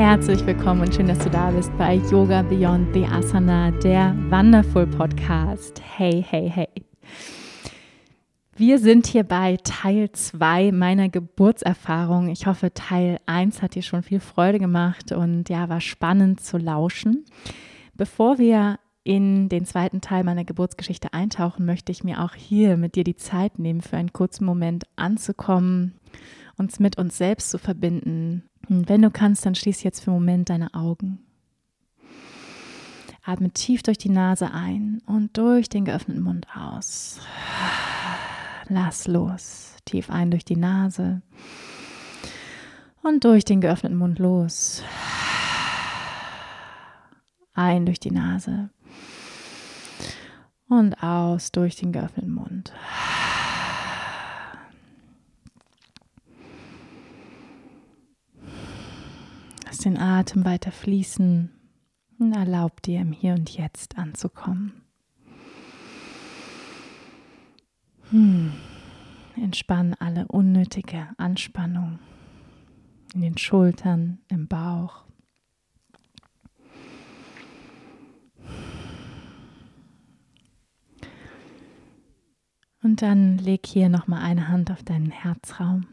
Herzlich willkommen und schön, dass du da bist bei Yoga Beyond the Asana, der Wonderful Podcast. Hey, hey, hey. Wir sind hier bei Teil 2 meiner Geburtserfahrung. Ich hoffe, Teil 1 hat dir schon viel Freude gemacht und ja, war spannend zu lauschen. Bevor wir in den zweiten Teil meiner Geburtsgeschichte eintauchen, möchte ich mir auch hier mit dir die Zeit nehmen, für einen kurzen Moment anzukommen, uns mit uns selbst zu verbinden und wenn du kannst, dann schließ jetzt für einen Moment deine Augen. Atme tief durch die Nase ein und durch den geöffneten Mund aus. Lass los. Tief ein durch die Nase und durch den geöffneten Mund los. Ein durch die Nase und aus durch den geöffneten Mund. Lass den Atem weiter fließen und erlaub dir im Hier und Jetzt anzukommen. Hm. Entspann alle unnötige Anspannung in den Schultern, im Bauch. Und dann leg hier nochmal eine Hand auf deinen Herzraum.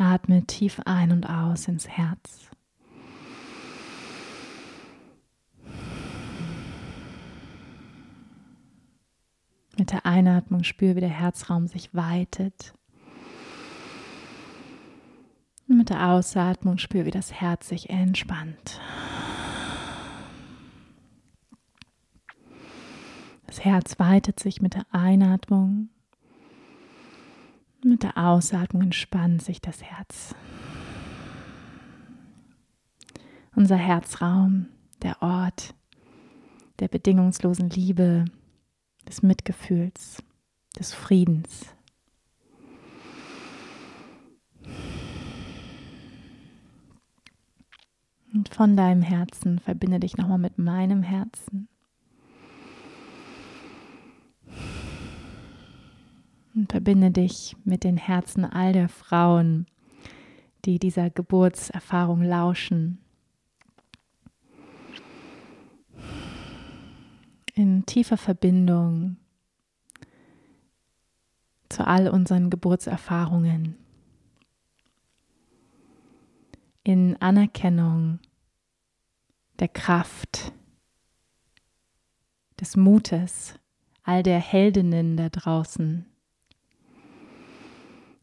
Atme tief ein und aus ins Herz. Mit der Einatmung spüre, wie der Herzraum sich weitet. Und mit der Ausatmung spüre, wie das Herz sich entspannt. Das Herz weitet sich mit der Einatmung mit der Ausatmung entspannt sich das Herz. Unser Herzraum, der Ort der bedingungslosen Liebe, des Mitgefühls, des Friedens. Und von deinem Herzen verbinde dich nochmal mit meinem Herzen. Und verbinde dich mit den Herzen all der Frauen, die dieser Geburtserfahrung lauschen. In tiefer Verbindung zu all unseren Geburtserfahrungen. In Anerkennung der Kraft, des Mutes all der Heldinnen da draußen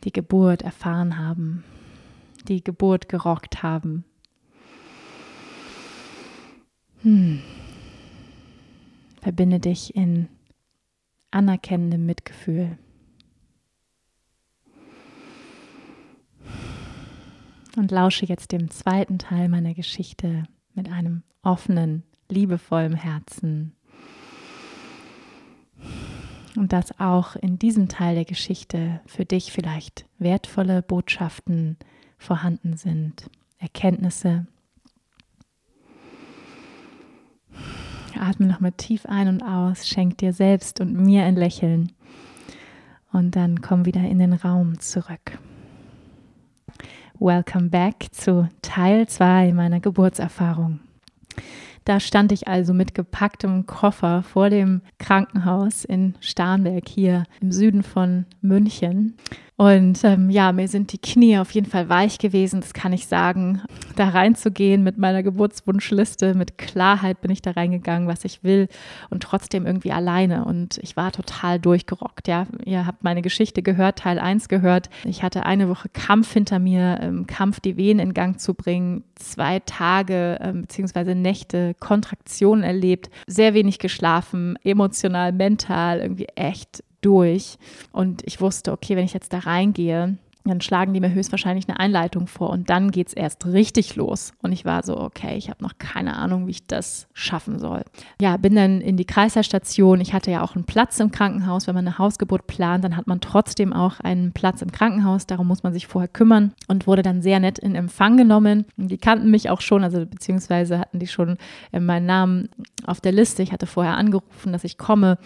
die Geburt erfahren haben, die Geburt gerockt haben. Hm. Verbinde dich in anerkennendem Mitgefühl. Und lausche jetzt dem zweiten Teil meiner Geschichte mit einem offenen, liebevollen Herzen und dass auch in diesem Teil der Geschichte für dich vielleicht wertvolle Botschaften vorhanden sind, Erkenntnisse. Atme nochmal tief ein und aus, schenk dir selbst und mir ein Lächeln und dann komm wieder in den Raum zurück. Welcome back zu Teil 2 meiner Geburtserfahrung. Da stand ich also mit gepacktem Koffer vor dem Krankenhaus in Starnberg hier im Süden von München und ähm, ja, mir sind die Knie auf jeden Fall weich gewesen, das kann ich sagen. Da reinzugehen mit meiner Geburtswunschliste, mit Klarheit bin ich da reingegangen, was ich will und trotzdem irgendwie alleine. Und ich war total durchgerockt. Ja, ihr habt meine Geschichte gehört, Teil 1 gehört. Ich hatte eine Woche Kampf hinter mir, ähm, Kampf, die Wehen in Gang zu bringen, zwei Tage ähm, beziehungsweise Nächte Kontraktionen erlebt, sehr wenig geschlafen, emotional, mental, irgendwie echt durch. Und ich wusste, okay, wenn ich jetzt da reingehe, dann schlagen die mir höchstwahrscheinlich eine Einleitung vor und dann geht es erst richtig los. Und ich war so, okay, ich habe noch keine Ahnung, wie ich das schaffen soll. Ja, bin dann in die Kreislaufstation. Ich hatte ja auch einen Platz im Krankenhaus. Wenn man eine Hausgeburt plant, dann hat man trotzdem auch einen Platz im Krankenhaus. Darum muss man sich vorher kümmern und wurde dann sehr nett in Empfang genommen. Die kannten mich auch schon, also beziehungsweise hatten die schon äh, meinen Namen auf der Liste. Ich hatte vorher angerufen, dass ich komme.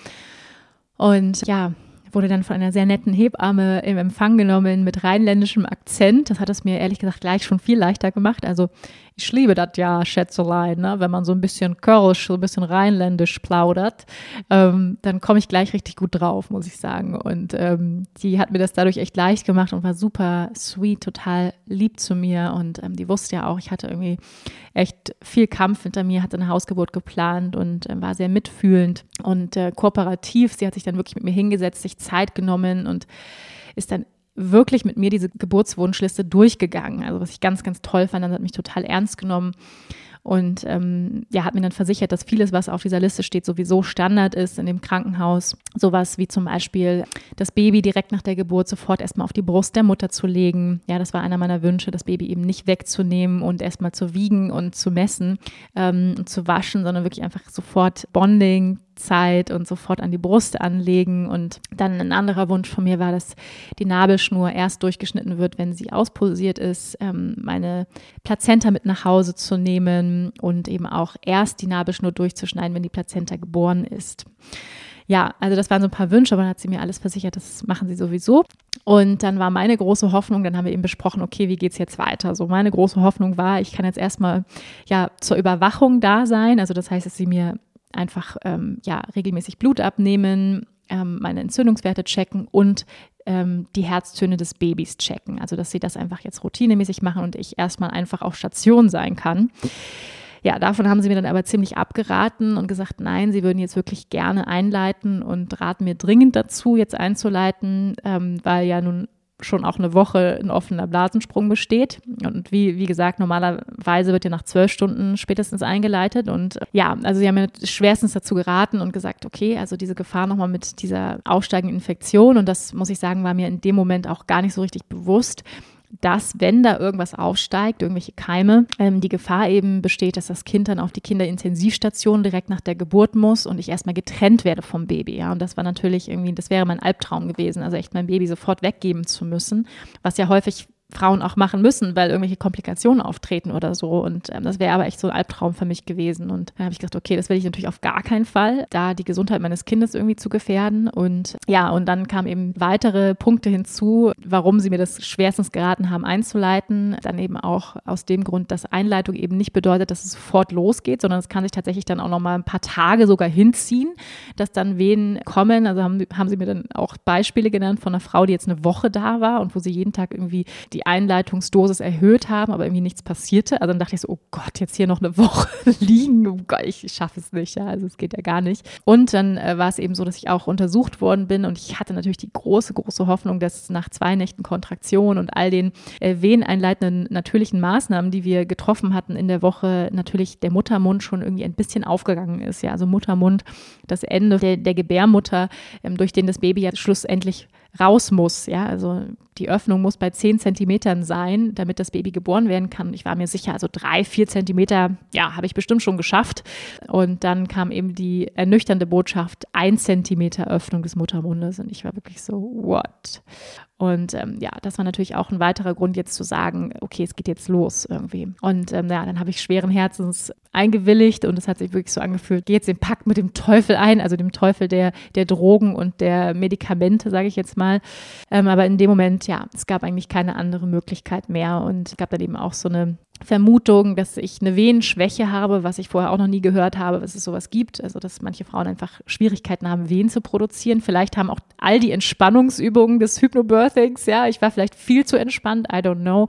Und ja, wurde dann von einer sehr netten Hebamme im Empfang genommen mit rheinländischem Akzent. Das hat es mir ehrlich gesagt gleich schon viel leichter gemacht. Also ich liebe das ja, Schätzelein, ne? wenn man so ein bisschen Kölsch, so ein bisschen rheinländisch plaudert, ähm, dann komme ich gleich richtig gut drauf, muss ich sagen. Und ähm, die hat mir das dadurch echt leicht gemacht und war super sweet, total lieb zu mir. Und ähm, die wusste ja auch, ich hatte irgendwie echt viel Kampf hinter mir, hatte eine Hausgeburt geplant und äh, war sehr mitfühlend und äh, kooperativ. Sie hat sich dann wirklich mit mir hingesetzt, sich Zeit genommen und ist dann wirklich mit mir diese Geburtswunschliste durchgegangen. Also was ich ganz, ganz toll fand, dann hat mich total ernst genommen und ähm, ja, hat mir dann versichert, dass vieles, was auf dieser Liste steht, sowieso Standard ist in dem Krankenhaus. Sowas wie zum Beispiel das Baby direkt nach der Geburt sofort erstmal auf die Brust der Mutter zu legen. Ja, das war einer meiner Wünsche, das Baby eben nicht wegzunehmen und erstmal zu wiegen und zu messen ähm, und zu waschen, sondern wirklich einfach sofort Bonding, Zeit und sofort an die Brust anlegen. Und dann ein anderer Wunsch von mir war, dass die Nabelschnur erst durchgeschnitten wird, wenn sie auspulsiert ist, ähm, meine Plazenta mit nach Hause zu nehmen und eben auch erst die Nabelschnur durchzuschneiden, wenn die Plazenta geboren ist. Ja, also das waren so ein paar Wünsche, aber dann hat sie mir alles versichert, das machen sie sowieso. Und dann war meine große Hoffnung, dann haben wir eben besprochen, okay, wie geht es jetzt weiter? So, meine große Hoffnung war, ich kann jetzt erstmal ja zur Überwachung da sein. Also das heißt, dass sie mir einfach ähm, ja, regelmäßig Blut abnehmen, ähm, meine Entzündungswerte checken und ähm, die Herztöne des Babys checken. Also, dass sie das einfach jetzt routinemäßig machen und ich erstmal einfach auf Station sein kann. Ja, davon haben sie mir dann aber ziemlich abgeraten und gesagt, nein, sie würden jetzt wirklich gerne einleiten und raten mir dringend dazu, jetzt einzuleiten, ähm, weil ja nun schon auch eine Woche ein offener Blasensprung besteht. Und wie, wie gesagt, normalerweise wird ja nach zwölf Stunden spätestens eingeleitet. Und ja, also sie haben mir schwerstens dazu geraten und gesagt, okay, also diese Gefahr nochmal mit dieser aufsteigenden Infektion. Und das muss ich sagen, war mir in dem Moment auch gar nicht so richtig bewusst dass, wenn da irgendwas aufsteigt, irgendwelche Keime, ähm, die Gefahr eben besteht, dass das Kind dann auf die Kinderintensivstation direkt nach der Geburt muss und ich erstmal getrennt werde vom Baby. Ja, und das war natürlich irgendwie, das wäre mein Albtraum gewesen, also echt mein Baby sofort weggeben zu müssen, was ja häufig Frauen auch machen müssen, weil irgendwelche Komplikationen auftreten oder so. Und ähm, das wäre aber echt so ein Albtraum für mich gewesen. Und da habe ich gedacht, okay, das will ich natürlich auf gar keinen Fall, da die Gesundheit meines Kindes irgendwie zu gefährden. Und ja, und dann kamen eben weitere Punkte hinzu, warum sie mir das schwerstens geraten haben einzuleiten. Dann eben auch aus dem Grund, dass Einleitung eben nicht bedeutet, dass es sofort losgeht, sondern es kann sich tatsächlich dann auch noch mal ein paar Tage sogar hinziehen, dass dann Wehen kommen. Also haben, haben sie mir dann auch Beispiele genannt von einer Frau, die jetzt eine Woche da war und wo sie jeden Tag irgendwie die die Einleitungsdosis erhöht haben, aber irgendwie nichts passierte. Also dann dachte ich so, oh Gott, jetzt hier noch eine Woche liegen. Oh Gott, ich schaffe es nicht. Ja, also es geht ja gar nicht. Und dann äh, war es eben so, dass ich auch untersucht worden bin und ich hatte natürlich die große, große Hoffnung, dass nach zwei Nächten Kontraktion und all den äh, veneinleitenden natürlichen Maßnahmen, die wir getroffen hatten in der Woche, natürlich der Muttermund schon irgendwie ein bisschen aufgegangen ist. Ja, also Muttermund, das Ende der, der Gebärmutter, ähm, durch den das Baby ja schlussendlich raus muss. Ja, also die Öffnung muss bei 10 Zentimetern sein, damit das Baby geboren werden kann. Ich war mir sicher, also drei, vier Zentimeter, ja, habe ich bestimmt schon geschafft. Und dann kam eben die ernüchternde Botschaft, ein Zentimeter Öffnung des Muttermundes. Und ich war wirklich so, what? Und ähm, ja, das war natürlich auch ein weiterer Grund, jetzt zu sagen, okay, es geht jetzt los irgendwie. Und ähm, ja, dann habe ich schweren Herzens eingewilligt und es hat sich wirklich so angefühlt, geh jetzt den Pakt mit dem Teufel ein, also dem Teufel der, der Drogen und der Medikamente, sage ich jetzt mal. Ähm, aber in dem Moment, ja, es gab eigentlich keine andere Möglichkeit mehr und es gab dann eben auch so eine Vermutung, dass ich eine Venenschwäche habe, was ich vorher auch noch nie gehört habe, dass es sowas gibt. Also, dass manche Frauen einfach Schwierigkeiten haben, Venen zu produzieren. Vielleicht haben auch all die Entspannungsübungen des Hypnobirthings, ja, ich war vielleicht viel zu entspannt, I don't know.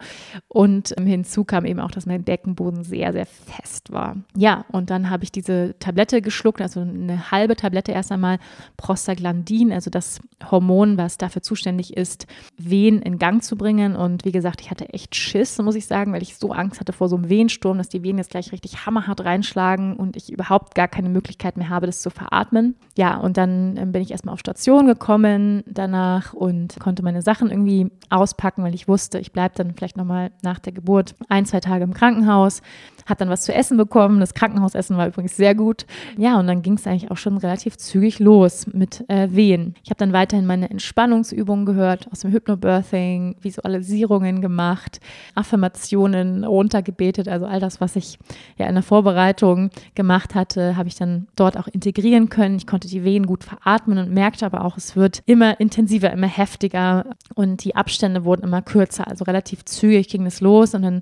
Und hinzu kam eben auch, dass mein Beckenboden sehr, sehr fest war. Ja, und dann habe ich diese Tablette geschluckt, also eine halbe Tablette erst einmal Prostaglandin, also das Hormon, was dafür zuständig ist, Wehen in Gang zu bringen. Und wie gesagt, ich hatte echt Schiss, muss ich sagen, weil ich so Angst hatte, hatte vor so einem Wehensturm, dass die Wehen jetzt gleich richtig hammerhart reinschlagen und ich überhaupt gar keine Möglichkeit mehr habe, das zu veratmen. Ja, und dann ähm, bin ich erstmal auf Station gekommen danach und konnte meine Sachen irgendwie auspacken, weil ich wusste, ich bleibe dann vielleicht nochmal nach der Geburt ein, zwei Tage im Krankenhaus, habe dann was zu essen bekommen. Das Krankenhausessen war übrigens sehr gut. Ja, und dann ging es eigentlich auch schon relativ zügig los mit äh, Wehen. Ich habe dann weiterhin meine Entspannungsübungen gehört aus dem Hypnobirthing, Visualisierungen gemacht, Affirmationen runtergebetet. Also all das, was ich ja in der Vorbereitung gemacht hatte, habe ich dann dort auch integrieren können. Ich konnte die Wehen gut veratmen und merkte aber auch, es wird immer intensiver, immer heftiger und die Abstände wurden immer kürzer. Also relativ zügig ging es los und dann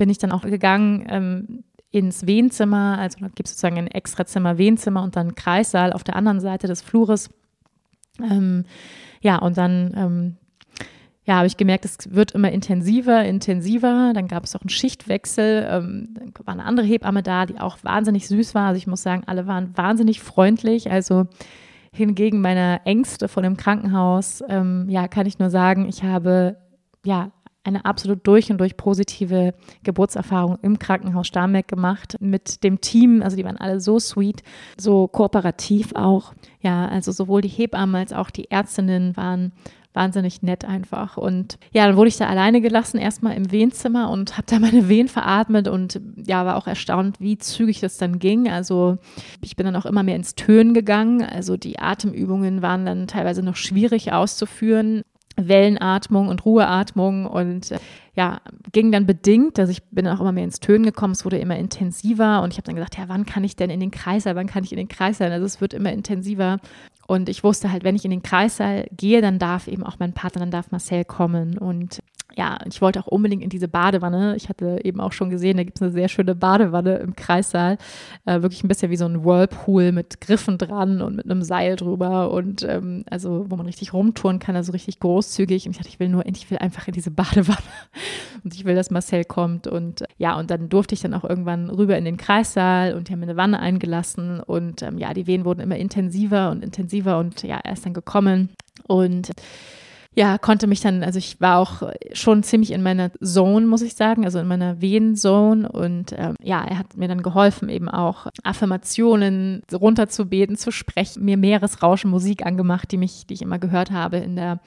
bin ich dann auch gegangen ähm, ins Wehenzimmer. Also da gibt es sozusagen ein Extrazimmer, Wehenzimmer und dann Kreissaal auf der anderen Seite des Flures. Ähm, ja, und dann ähm, ja, habe ich gemerkt, es wird immer intensiver, intensiver. Dann gab es auch einen Schichtwechsel. Ähm, dann war eine andere Hebamme da, die auch wahnsinnig süß war. Also ich muss sagen, alle waren wahnsinnig freundlich. Also hingegen meiner Ängste vor dem Krankenhaus, ähm, ja, kann ich nur sagen, ich habe ja eine absolut durch und durch positive Geburtserfahrung im Krankenhaus Starnberg gemacht mit dem Team. Also die waren alle so sweet, so kooperativ auch. Ja, also sowohl die Hebammen als auch die Ärztinnen waren wahnsinnig nett einfach. Und ja, dann wurde ich da alleine gelassen, erstmal im Wehenzimmer und habe da meine Wehen veratmet und ja, war auch erstaunt, wie zügig das dann ging. Also ich bin dann auch immer mehr ins Tönen gegangen. Also die Atemübungen waren dann teilweise noch schwierig auszuführen. Wellenatmung und Ruheatmung und äh, ja, ging dann bedingt, also ich bin auch immer mehr ins Tönen gekommen, es wurde immer intensiver und ich habe dann gesagt, ja, wann kann ich denn in den Kreißsaal, wann kann ich in den Kreißsaal? Also es wird immer intensiver und ich wusste halt, wenn ich in den Kreißsaal gehe, dann darf eben auch mein Partner, dann darf Marcel kommen und ja, ich wollte auch unbedingt in diese Badewanne. Ich hatte eben auch schon gesehen, da gibt es eine sehr schöne Badewanne im Kreissaal. Äh, wirklich ein bisschen wie so ein Whirlpool mit Griffen dran und mit einem Seil drüber und ähm, also, wo man richtig rumtouren kann, also richtig großzügig. Und ich dachte, ich will nur, ich will einfach in diese Badewanne und ich will, dass Marcel kommt. Und ja, und dann durfte ich dann auch irgendwann rüber in den Kreissaal und die haben mir eine Wanne eingelassen und ähm, ja, die Wehen wurden immer intensiver und intensiver und ja, er ist dann gekommen und ja, konnte mich dann, also ich war auch schon ziemlich in meiner Zone, muss ich sagen, also in meiner Wehen-Zone und ähm, ja, er hat mir dann geholfen, eben auch Affirmationen runterzubeten, zu sprechen, mir Meeresrauschen Musik angemacht, die mich, die ich immer gehört habe in der,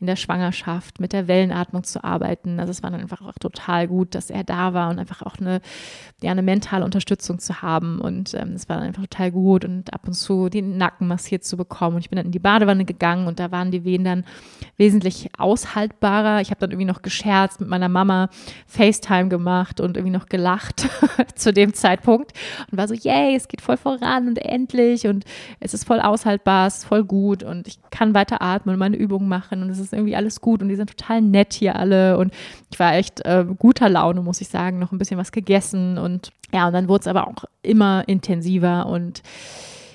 in der Schwangerschaft, mit der Wellenatmung zu arbeiten. Also es war dann einfach auch total gut, dass er da war und einfach auch eine, ja, eine mentale Unterstützung zu haben. Und ähm, es war dann einfach total gut und ab und zu den Nacken massiert zu bekommen. Und ich bin dann in die Badewanne gegangen und da waren die Wehen dann wesentlich aushaltbarer. Ich habe dann irgendwie noch gescherzt mit meiner Mama, FaceTime gemacht und irgendwie noch gelacht zu dem Zeitpunkt und war so, yay, es geht voll voran und endlich und es ist voll aushaltbar, es ist voll gut und ich kann weiter atmen und meine Übungen machen und es ist irgendwie alles gut und die sind total nett hier alle und ich war echt äh, guter Laune, muss ich sagen, noch ein bisschen was gegessen und ja, und dann wurde es aber auch immer intensiver und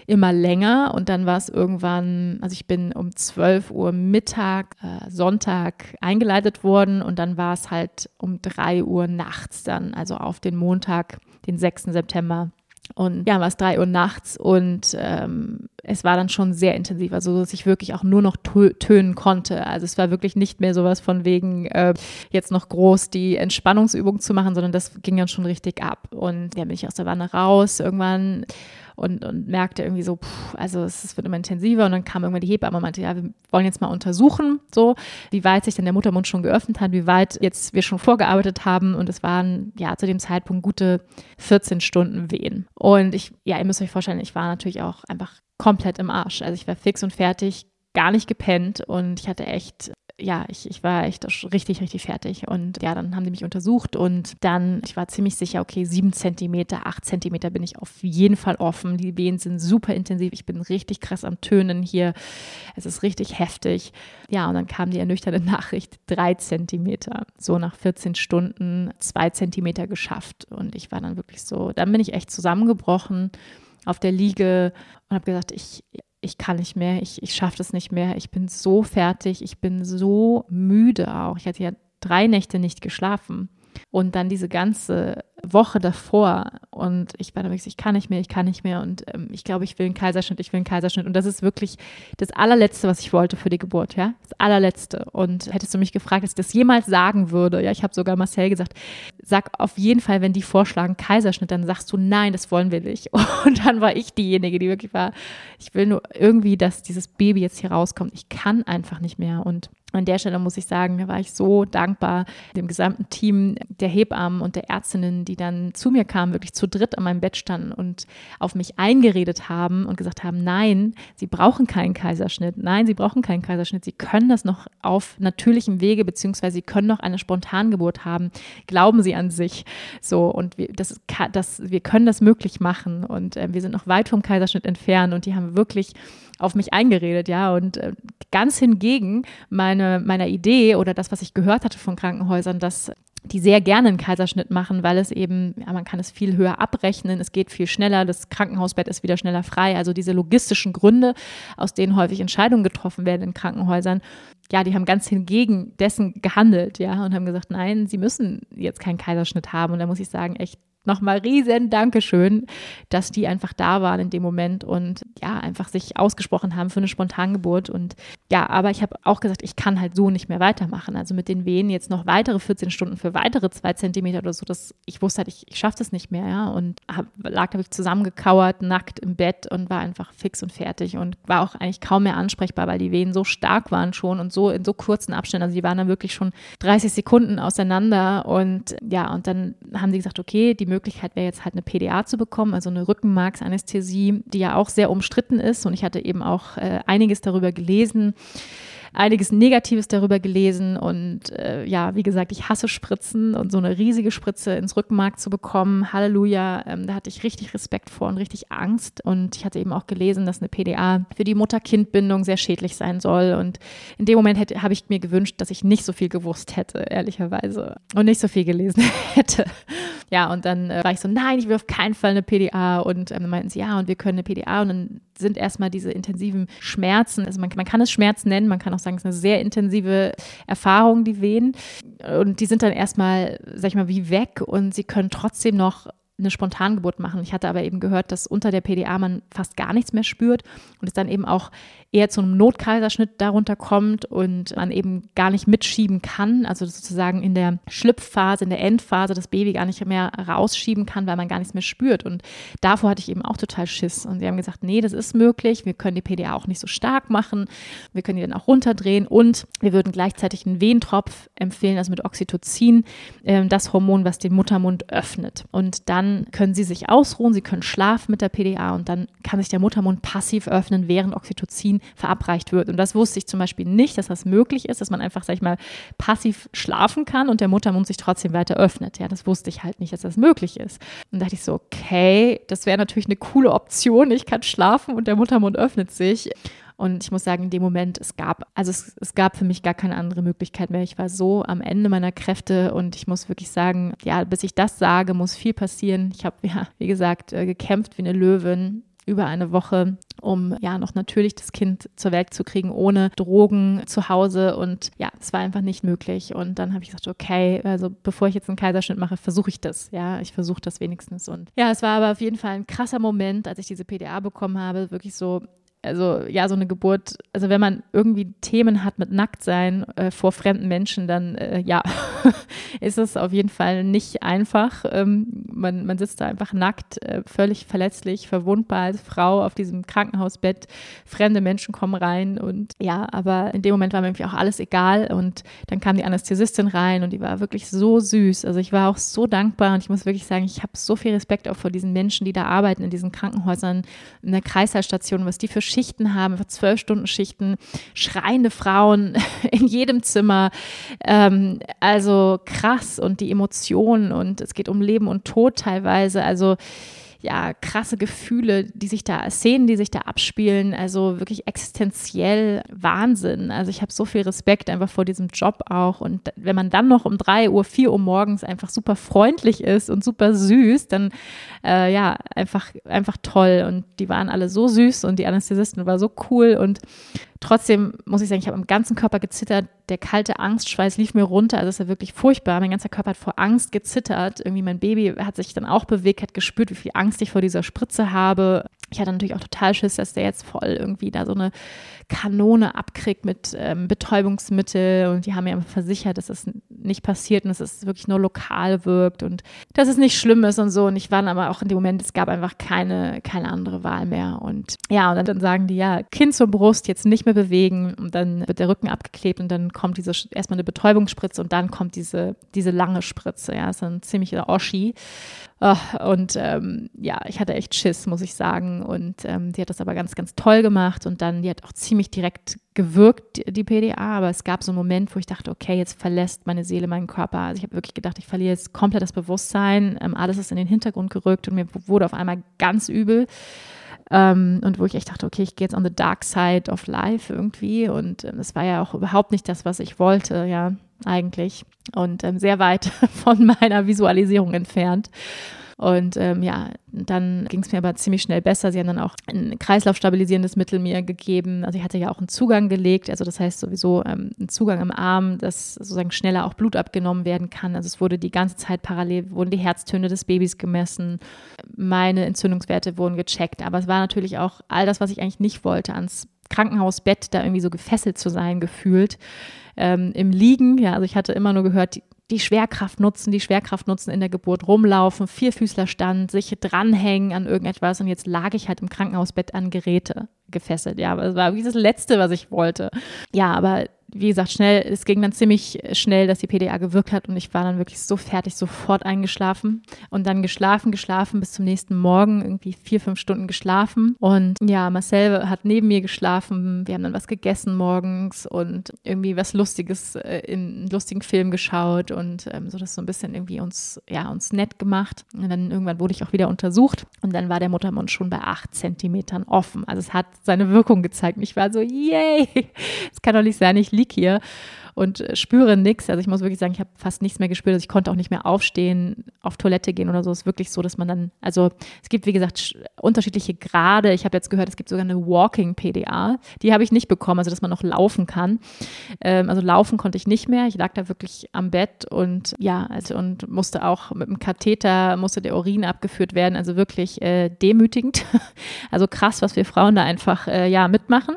immer länger und dann war es irgendwann, also ich bin um 12 Uhr Mittag, äh, Sonntag eingeleitet worden und dann war es halt um 3 Uhr nachts dann, also auf den Montag, den 6. September. Und ja, war es 3 Uhr nachts und ähm, es war dann schon sehr intensiv, also dass ich wirklich auch nur noch tönen konnte. Also es war wirklich nicht mehr sowas von wegen äh, jetzt noch groß die Entspannungsübung zu machen, sondern das ging dann schon richtig ab. Und ja, bin ich aus der Wanne raus irgendwann und, und merkte irgendwie so, puh, also es, es, wird immer intensiver und dann kam irgendwann die Hebamme und meinte, ja, wir wollen jetzt mal untersuchen, so, wie weit sich denn der Muttermund schon geöffnet hat, wie weit jetzt wir schon vorgearbeitet haben und es waren ja zu dem Zeitpunkt gute 14 Stunden Wehen. Und ich, ja, ihr müsst euch vorstellen, ich war natürlich auch einfach komplett im Arsch. Also ich war fix und fertig, gar nicht gepennt und ich hatte echt ja, ich, ich war echt richtig, richtig fertig. Und ja, dann haben die mich untersucht und dann, ich war ziemlich sicher, okay, sieben Zentimeter, acht Zentimeter bin ich auf jeden Fall offen. Die Wehen sind super intensiv. Ich bin richtig krass am Tönen hier. Es ist richtig heftig. Ja, und dann kam die ernüchternde Nachricht, drei Zentimeter. So nach 14 Stunden zwei Zentimeter geschafft. Und ich war dann wirklich so, dann bin ich echt zusammengebrochen auf der Liege und habe gesagt, ich, ich kann nicht mehr, ich, ich schaffe das nicht mehr, ich bin so fertig, ich bin so müde auch. Ich hatte ja drei Nächte nicht geschlafen. Und dann diese ganze Woche davor und ich war da wirklich, ich kann nicht mehr, ich kann nicht mehr und ähm, ich glaube, ich will einen Kaiserschnitt, ich will einen Kaiserschnitt und das ist wirklich das allerletzte, was ich wollte für die Geburt, ja, das allerletzte und hättest du mich gefragt, dass ich das jemals sagen würde, ja, ich habe sogar Marcel gesagt, sag auf jeden Fall, wenn die vorschlagen Kaiserschnitt, dann sagst du, nein, das wollen wir nicht. Und dann war ich diejenige, die wirklich war, ich will nur irgendwie, dass dieses Baby jetzt hier rauskommt. Ich kann einfach nicht mehr. Und an der Stelle muss ich sagen, da war ich so dankbar dem gesamten Team der Hebammen und der Ärztinnen, die dann zu mir kamen, wirklich zu dritt an meinem Bett standen und auf mich eingeredet haben und gesagt haben, nein, sie brauchen keinen Kaiserschnitt. Nein, sie brauchen keinen Kaiserschnitt. Sie können das noch auf natürlichem Wege, beziehungsweise sie können noch eine Spontangeburt haben. Glauben Sie an sich. So, und wir, das, das, wir können das möglich machen. Und äh, wir sind noch weit vom Kaiserschnitt entfernt und die haben wirklich auf mich eingeredet, ja. Und äh, ganz hingegen meine, meiner Idee oder das, was ich gehört hatte von Krankenhäusern, dass die sehr gerne einen Kaiserschnitt machen, weil es eben, ja, man kann es viel höher abrechnen, es geht viel schneller, das Krankenhausbett ist wieder schneller frei. Also diese logistischen Gründe, aus denen häufig Entscheidungen getroffen werden in Krankenhäusern, ja, die haben ganz hingegen dessen gehandelt, ja, und haben gesagt, nein, sie müssen jetzt keinen Kaiserschnitt haben. Und da muss ich sagen, echt nochmal riesen Dankeschön, dass die einfach da waren in dem Moment und ja, einfach sich ausgesprochen haben für eine Spontangeburt. Und ja, aber ich habe auch gesagt, ich kann halt so nicht mehr weitermachen. Also mit den Wehen jetzt noch weitere 14 Stunden für weitere zwei Zentimeter oder so, das, ich wusste halt, ich, ich schaffe das nicht mehr, ja. Und hab, lag, habe ich zusammengekauert, nackt im Bett und war einfach fix und fertig und war auch eigentlich kaum mehr ansprechbar, weil die Wehen so stark waren schon und so in so kurzen Abständen. Also die waren dann wirklich schon 30 Sekunden auseinander und ja, und dann haben sie gesagt, okay, die Möglichkeit wäre jetzt halt eine PDA zu bekommen, also eine Rückenmarksanästhesie, die ja auch sehr umstritten ist. Und ich hatte eben auch äh, einiges darüber gelesen einiges Negatives darüber gelesen und äh, ja, wie gesagt, ich hasse Spritzen und so eine riesige Spritze ins Rückenmark zu bekommen, Halleluja, ähm, da hatte ich richtig Respekt vor und richtig Angst. Und ich hatte eben auch gelesen, dass eine PDA für die Mutter-Kind-Bindung sehr schädlich sein soll. Und in dem Moment habe ich mir gewünscht, dass ich nicht so viel gewusst hätte, ehrlicherweise. Und nicht so viel gelesen hätte. Ja, und dann äh, war ich so, nein, ich will auf keinen Fall eine PDA und ähm, dann meinten sie, ja, und wir können eine PDA und dann sind erstmal diese intensiven Schmerzen, also man, man kann es Schmerz nennen, man kann auch sagen, es ist eine sehr intensive Erfahrung, die Wehen. Und die sind dann erstmal, sag ich mal, wie weg und sie können trotzdem noch eine Spontangeburt machen. Ich hatte aber eben gehört, dass unter der PDA man fast gar nichts mehr spürt und es dann eben auch eher zu einem Notkaiserschnitt darunter kommt und man eben gar nicht mitschieben kann, also sozusagen in der Schlüpfphase, in der Endphase das Baby gar nicht mehr rausschieben kann, weil man gar nichts mehr spürt. Und davor hatte ich eben auch total Schiss. Und sie haben gesagt, nee, das ist möglich. Wir können die PDA auch nicht so stark machen. Wir können die dann auch runterdrehen und wir würden gleichzeitig einen Wehentropf empfehlen, also mit Oxytocin, äh, das Hormon, was den Muttermund öffnet. Und dann können sie sich ausruhen, sie können schlafen mit der PDA und dann kann sich der Muttermund passiv öffnen, während Oxytocin verabreicht wird. Und das wusste ich zum Beispiel nicht, dass das möglich ist, dass man einfach, sag ich mal, passiv schlafen kann und der Muttermund sich trotzdem weiter öffnet. Ja, das wusste ich halt nicht, dass das möglich ist. Und da dachte ich so, okay, das wäre natürlich eine coole Option. Ich kann schlafen und der Muttermund öffnet sich. Und ich muss sagen, in dem Moment, es gab, also es, es, gab für mich gar keine andere Möglichkeit mehr. Ich war so am Ende meiner Kräfte und ich muss wirklich sagen, ja, bis ich das sage, muss viel passieren. Ich habe, ja, wie gesagt, äh, gekämpft wie eine Löwin über eine Woche, um ja noch natürlich das Kind zur Welt zu kriegen, ohne Drogen zu Hause. Und ja, es war einfach nicht möglich. Und dann habe ich gesagt, okay, also bevor ich jetzt einen Kaiserschnitt mache, versuche ich das. Ja, ich versuche das wenigstens. Und ja, es war aber auf jeden Fall ein krasser Moment, als ich diese PDA bekommen habe, wirklich so also ja, so eine Geburt, also wenn man irgendwie Themen hat mit Nacktsein äh, vor fremden Menschen, dann äh, ja, ist es auf jeden Fall nicht einfach. Ähm, man, man sitzt da einfach nackt, äh, völlig verletzlich, verwundbar als Frau auf diesem Krankenhausbett. Fremde Menschen kommen rein und ja, aber in dem Moment war mir irgendwie auch alles egal und dann kam die Anästhesistin rein und die war wirklich so süß. Also ich war auch so dankbar und ich muss wirklich sagen, ich habe so viel Respekt auch vor diesen Menschen, die da arbeiten in diesen Krankenhäusern, in der Kreißsaalstation, was die für Schichten haben, zwölf Stunden Schichten, schreiende Frauen in jedem Zimmer. Ähm, also krass und die Emotionen und es geht um Leben und Tod teilweise. Also ja, krasse Gefühle, die sich da, Szenen, die sich da abspielen, also wirklich existenziell Wahnsinn. Also ich habe so viel Respekt einfach vor diesem Job auch. Und wenn man dann noch um drei Uhr, vier Uhr morgens einfach super freundlich ist und super süß, dann äh, ja, einfach, einfach toll. Und die waren alle so süß und die Anästhesisten war so cool und Trotzdem muss ich sagen, ich habe am ganzen Körper gezittert. Der kalte Angstschweiß lief mir runter. Also es ja wirklich furchtbar. Mein ganzer Körper hat vor Angst gezittert. Irgendwie mein Baby hat sich dann auch bewegt, hat gespürt, wie viel Angst ich vor dieser Spritze habe. Ich hatte natürlich auch total Schiss, dass der jetzt voll irgendwie da so eine Kanone abkriegt mit ähm, Betäubungsmittel und die haben mir versichert, dass das nicht passiert und dass es wirklich nur lokal wirkt und dass es nicht schlimm ist und so. Und ich war aber auch in dem Moment, es gab einfach keine, keine andere Wahl mehr. Und ja, und dann sagen die, ja, Kind zur Brust jetzt nicht mehr bewegen und dann wird der Rücken abgeklebt und dann kommt diese erstmal eine Betäubungsspritze und dann kommt diese, diese lange Spritze. Ja, das ist ein ziemlicher Oschi. Oh, und ähm, ja, ich hatte echt Schiss, muss ich sagen. Und ähm, die hat das aber ganz, ganz toll gemacht. Und dann, die hat auch ziemlich direkt gewirkt, die PDA. Aber es gab so einen Moment, wo ich dachte, okay, jetzt verlässt meine Seele meinen Körper. Also ich habe wirklich gedacht, ich verliere jetzt komplett das Bewusstsein. Ähm, alles ist in den Hintergrund gerückt und mir wurde auf einmal ganz übel. Ähm, und wo ich echt dachte, okay, ich gehe jetzt on the dark side of life irgendwie. Und ähm, das war ja auch überhaupt nicht das, was ich wollte, ja eigentlich und ähm, sehr weit von meiner Visualisierung entfernt. Und ähm, ja, dann ging es mir aber ziemlich schnell besser. Sie haben dann auch ein kreislaufstabilisierendes Mittel mir gegeben. Also ich hatte ja auch einen Zugang gelegt, also das heißt sowieso ähm, einen Zugang im Arm, dass sozusagen schneller auch Blut abgenommen werden kann. Also es wurde die ganze Zeit parallel, wurden die Herztöne des Babys gemessen, meine Entzündungswerte wurden gecheckt. Aber es war natürlich auch all das, was ich eigentlich nicht wollte, ans Krankenhausbett da irgendwie so gefesselt zu sein, gefühlt ähm, im Liegen. Ja, also ich hatte immer nur gehört, die, Schwerkraft nutzen, die Schwerkraft nutzen in der Geburt, rumlaufen, Vierfüßlerstand, sich dranhängen an irgendetwas und jetzt lag ich halt im Krankenhausbett an Geräte gefesselt. Ja, aber es war wie das Letzte, was ich wollte. Ja, aber wie gesagt, schnell, es ging dann ziemlich schnell, dass die PDA gewirkt hat und ich war dann wirklich so fertig, sofort eingeschlafen und dann geschlafen, geschlafen bis zum nächsten Morgen, irgendwie vier, fünf Stunden geschlafen. Und ja, Marcel hat neben mir geschlafen, wir haben dann was gegessen morgens und irgendwie was Lustiges, äh, in einen lustigen Film geschaut und ähm, so das so ein bisschen irgendwie uns, ja, uns nett gemacht. Und dann irgendwann wurde ich auch wieder untersucht und dann war der Muttermund schon bei acht Zentimetern offen, also es hat seine Wirkung gezeigt und ich war so, yay, es kann doch nicht sein, ich liege lieg hier und äh, spüre nichts. Also ich muss wirklich sagen, ich habe fast nichts mehr gespürt. Also ich konnte auch nicht mehr aufstehen, auf Toilette gehen oder so. Es ist wirklich so, dass man dann, also es gibt, wie gesagt, unterschiedliche Grade. Ich habe jetzt gehört, es gibt sogar eine Walking PDA. Die habe ich nicht bekommen, also dass man noch laufen kann. Ähm, also laufen konnte ich nicht mehr. Ich lag da wirklich am Bett und ja, also und musste auch mit dem Katheter, musste der Urin abgeführt werden. Also wirklich äh, demütigend. also krass, was wir Frauen da einfach äh, ja mitmachen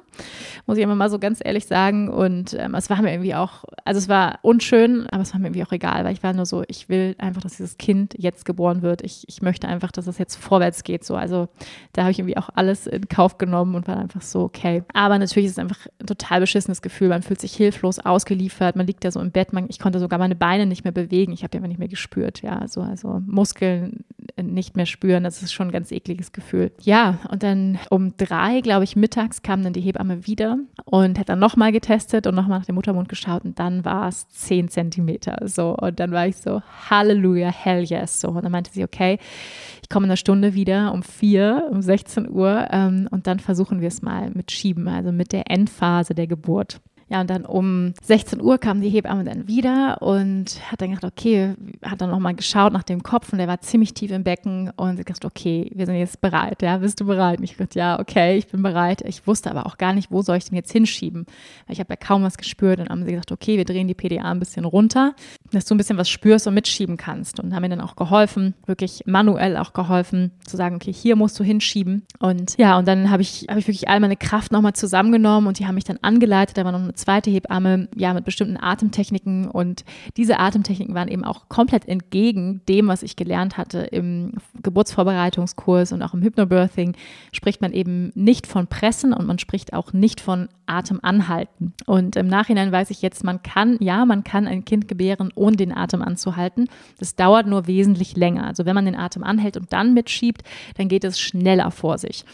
muss ich immer mal so ganz ehrlich sagen. Und ähm, es war mir irgendwie auch, also es war unschön, aber es war mir irgendwie auch egal, weil ich war nur so, ich will einfach, dass dieses Kind jetzt geboren wird. Ich, ich möchte einfach, dass es jetzt vorwärts geht. So. Also da habe ich irgendwie auch alles in Kauf genommen und war einfach so, okay. Aber natürlich ist es einfach ein total beschissenes Gefühl. Man fühlt sich hilflos ausgeliefert, man liegt da so im Bett, man, ich konnte sogar meine Beine nicht mehr bewegen. Ich habe die einfach nicht mehr gespürt. Ja, so, also Muskeln nicht mehr spüren. Das ist schon ein ganz ekliges Gefühl. Ja, und dann um drei, glaube ich, mittags kam dann die Hebamme wieder und hat dann nochmal getestet und nochmal nach dem Muttermund geschaut und dann war es zehn Zentimeter. So, und dann war ich so, Halleluja, hell yes. So, und dann meinte sie, okay, ich komme in einer Stunde wieder um vier, um 16 Uhr ähm, und dann versuchen wir es mal mit Schieben, also mit der Endphase der Geburt. Ja, und dann um 16 Uhr kam die Hebamme dann wieder und hat dann gedacht, okay, hat dann nochmal geschaut nach dem Kopf und der war ziemlich tief im Becken und sie gesagt, okay, wir sind jetzt bereit, ja, bist du bereit? Und ich gesagt, ja, okay, ich bin bereit. Ich wusste aber auch gar nicht, wo soll ich den jetzt hinschieben? Weil ich habe ja kaum was gespürt und haben sie gesagt, okay, wir drehen die PDA ein bisschen runter, dass du ein bisschen was spürst und mitschieben kannst und haben mir dann auch geholfen, wirklich manuell auch geholfen, zu sagen, okay, hier musst du hinschieben und ja, und dann habe ich, habe ich wirklich all meine Kraft nochmal zusammengenommen und die haben mich dann angeleitet, da war noch eine zweite Hebamme, ja, mit bestimmten Atemtechniken. Und diese Atemtechniken waren eben auch komplett entgegen dem, was ich gelernt hatte im Geburtsvorbereitungskurs und auch im Hypnobirthing. Spricht man eben nicht von Pressen und man spricht auch nicht von Atem anhalten. Und im Nachhinein weiß ich jetzt, man kann, ja, man kann ein Kind gebären, ohne den Atem anzuhalten. Das dauert nur wesentlich länger. Also wenn man den Atem anhält und dann mitschiebt, dann geht es schneller vor sich.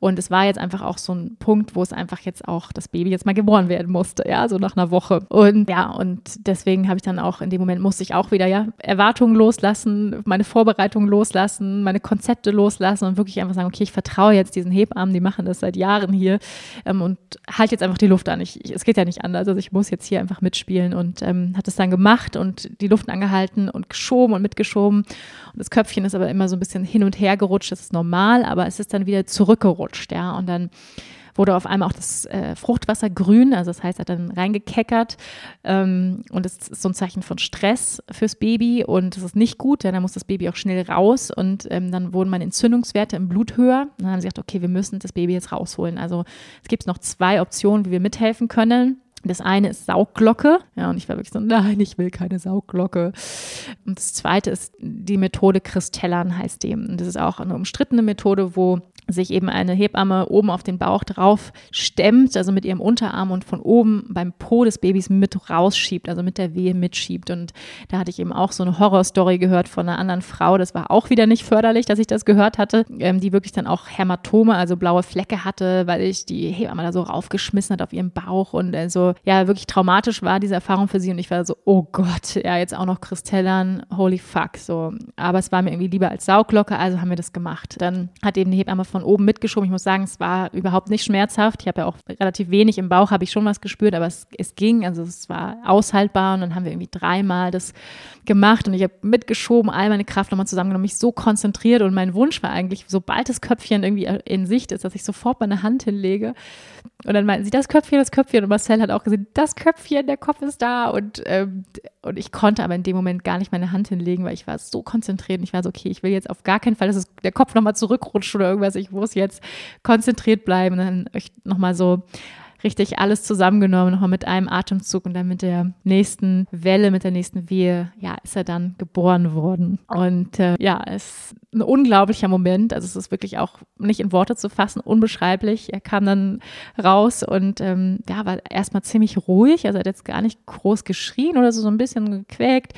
Und es war jetzt einfach auch so ein Punkt, wo es einfach jetzt auch das Baby jetzt mal geboren werden musste, ja, so nach einer Woche. Und ja, und deswegen habe ich dann auch in dem Moment musste ich auch wieder, ja, Erwartungen loslassen, meine Vorbereitungen loslassen, meine Konzepte loslassen und wirklich einfach sagen, okay, ich vertraue jetzt diesen Hebammen, die machen das seit Jahren hier ähm, und halte jetzt einfach die Luft an. Ich, ich, es geht ja nicht anders. Also ich muss jetzt hier einfach mitspielen und ähm, hat es dann gemacht und die Luft angehalten und geschoben und mitgeschoben. Und das Köpfchen ist aber immer so ein bisschen hin und her gerutscht. Das ist normal, aber es ist dann wieder zurückgerutscht, ja. Und dann wurde auf einmal auch das äh, Fruchtwasser grün, also das heißt, er hat dann reingekeckert ähm, und es ist so ein Zeichen von Stress fürs Baby und das ist nicht gut, denn dann muss das Baby auch schnell raus und ähm, dann wurden meine Entzündungswerte im Blut höher. Und dann haben sie gesagt, okay, wir müssen das Baby jetzt rausholen. Also es gibt noch zwei Optionen, wie wir mithelfen können. Das eine ist Saugglocke. Ja, und ich war wirklich so, nein, ich will keine Saugglocke. Und das zweite ist die Methode Kristellan heißt dem. Und das ist auch eine umstrittene Methode, wo sich eben eine Hebamme oben auf den Bauch drauf stemmt, also mit ihrem Unterarm und von oben beim Po des Babys mit rausschiebt, also mit der Wehe mitschiebt. Und da hatte ich eben auch so eine Horrorstory gehört von einer anderen Frau. Das war auch wieder nicht förderlich, dass ich das gehört hatte, ähm, die wirklich dann auch Hämatome, also blaue Flecke hatte, weil ich die Hebamme da so raufgeschmissen hat auf ihren Bauch und also ja, wirklich traumatisch war diese Erfahrung für sie. Und ich war so, oh Gott, ja, jetzt auch noch Kristellern, holy fuck, so. Aber es war mir irgendwie lieber als Sauglocke, also haben wir das gemacht. Dann hat eben die Hebamme von von oben mitgeschoben. Ich muss sagen, es war überhaupt nicht schmerzhaft. Ich habe ja auch relativ wenig im Bauch, habe ich schon was gespürt, aber es, es ging. Also es war aushaltbar und dann haben wir irgendwie dreimal das gemacht und ich habe mitgeschoben, all meine Kraft nochmal zusammengenommen, mich so konzentriert und mein Wunsch war eigentlich, sobald das Köpfchen irgendwie in Sicht ist, dass ich sofort meine Hand hinlege. Und dann meinten sie, das Köpfchen, das Köpfchen. Und Marcel hat auch gesehen, das Köpfchen, der Kopf ist da. Und, ähm, und ich konnte aber in dem Moment gar nicht meine Hand hinlegen, weil ich war so konzentriert. Und ich war so, okay, ich will jetzt auf gar keinen Fall, dass es, der Kopf nochmal zurückrutscht oder irgendwas. Ich muss jetzt konzentriert bleiben. Und dann nochmal so richtig alles zusammengenommen, nochmal mit einem Atemzug und dann mit der nächsten Welle, mit der nächsten Wehe, ja, ist er dann geboren worden. Und äh, ja, es ist ein unglaublicher Moment. Also es ist wirklich auch nicht in Worte zu fassen, unbeschreiblich. Er kam dann raus und ähm, ja, war erstmal ziemlich ruhig. Also er hat jetzt gar nicht groß geschrien oder so, so ein bisschen gequäkt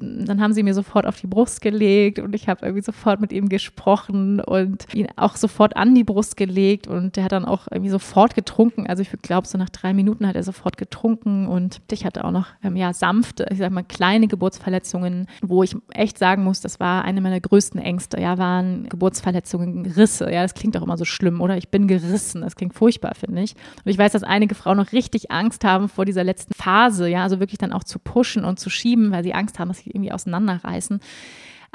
dann haben sie mir sofort auf die Brust gelegt und ich habe irgendwie sofort mit ihm gesprochen und ihn auch sofort an die Brust gelegt und der hat dann auch irgendwie sofort getrunken. Also ich glaube, so nach drei Minuten hat er sofort getrunken und ich hatte auch noch, ähm, ja, sanfte, ich sag mal, kleine Geburtsverletzungen, wo ich echt sagen muss, das war eine meiner größten Ängste, ja, waren Geburtsverletzungen, Risse. Ja, das klingt auch immer so schlimm, oder? Ich bin gerissen. Das klingt furchtbar, finde ich. Und ich weiß, dass einige Frauen noch richtig Angst haben vor dieser letzten Phase, ja, also wirklich dann auch zu pushen und zu schieben, weil sie Angst haben, dass sie irgendwie auseinanderreißen.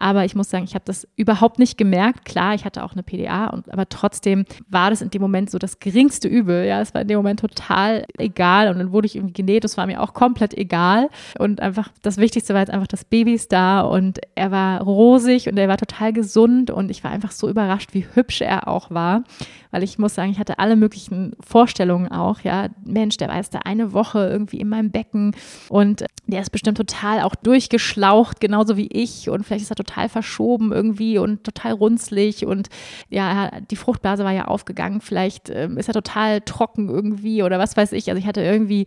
Aber ich muss sagen, ich habe das überhaupt nicht gemerkt. Klar, ich hatte auch eine PDA, und, aber trotzdem war das in dem Moment so das geringste Übel. Ja, es war in dem Moment total egal. Und dann wurde ich irgendwie genäht. Das war mir auch komplett egal. Und einfach das Wichtigste war jetzt einfach, das Baby ist da und er war rosig und er war total gesund. Und ich war einfach so überrascht, wie hübsch er auch war weil ich muss sagen, ich hatte alle möglichen Vorstellungen auch, ja, Mensch, der war jetzt da eine Woche irgendwie in meinem Becken und der ist bestimmt total auch durchgeschlaucht, genauso wie ich. Und vielleicht ist er total verschoben irgendwie und total runzlig. Und ja, die Fruchtblase war ja aufgegangen, vielleicht ähm, ist er total trocken irgendwie oder was weiß ich, also ich hatte irgendwie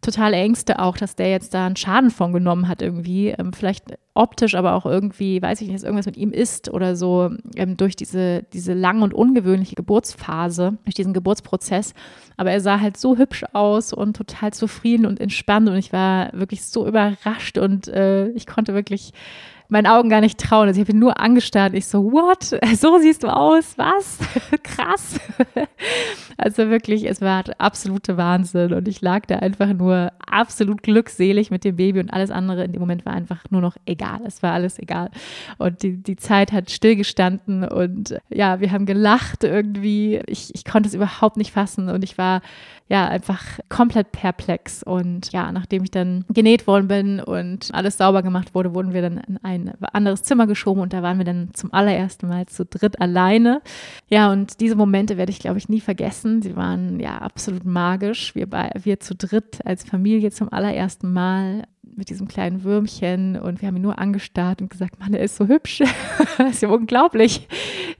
total Ängste auch, dass der jetzt da einen Schaden von genommen hat irgendwie. Ähm, vielleicht optisch, aber auch irgendwie, weiß ich nicht, dass irgendwas mit ihm ist oder so ähm, durch diese, diese lange und ungewöhnliche Geburtsphase, durch diesen Geburtsprozess. Aber er sah halt so hübsch aus und total zufrieden und entspannt und ich war wirklich so überrascht und äh, ich konnte wirklich meinen Augen gar nicht trauen. Also ich habe ihn nur angestarrt. Ich so, what? So siehst du aus? Was? Krass. Also wirklich, es war absolute Wahnsinn. Und ich lag da einfach nur absolut glückselig mit dem Baby und alles andere in dem Moment war einfach nur noch egal. Es war alles egal. Und die, die Zeit hat stillgestanden und ja, wir haben gelacht irgendwie. Ich, ich konnte es überhaupt nicht fassen und ich war ja einfach komplett perplex. Und ja, nachdem ich dann genäht worden bin und alles sauber gemacht wurde, wurden wir dann in ein anderes Zimmer geschoben und da waren wir dann zum allerersten Mal zu dritt alleine. Ja, und diese Momente werde ich, glaube ich, nie vergessen. Sie waren ja absolut magisch. Wir, wir zu dritt als Familie zum allerersten Mal mit diesem kleinen Würmchen und wir haben ihn nur angestarrt und gesagt, Mann, er ist so hübsch. das ist ja unglaublich.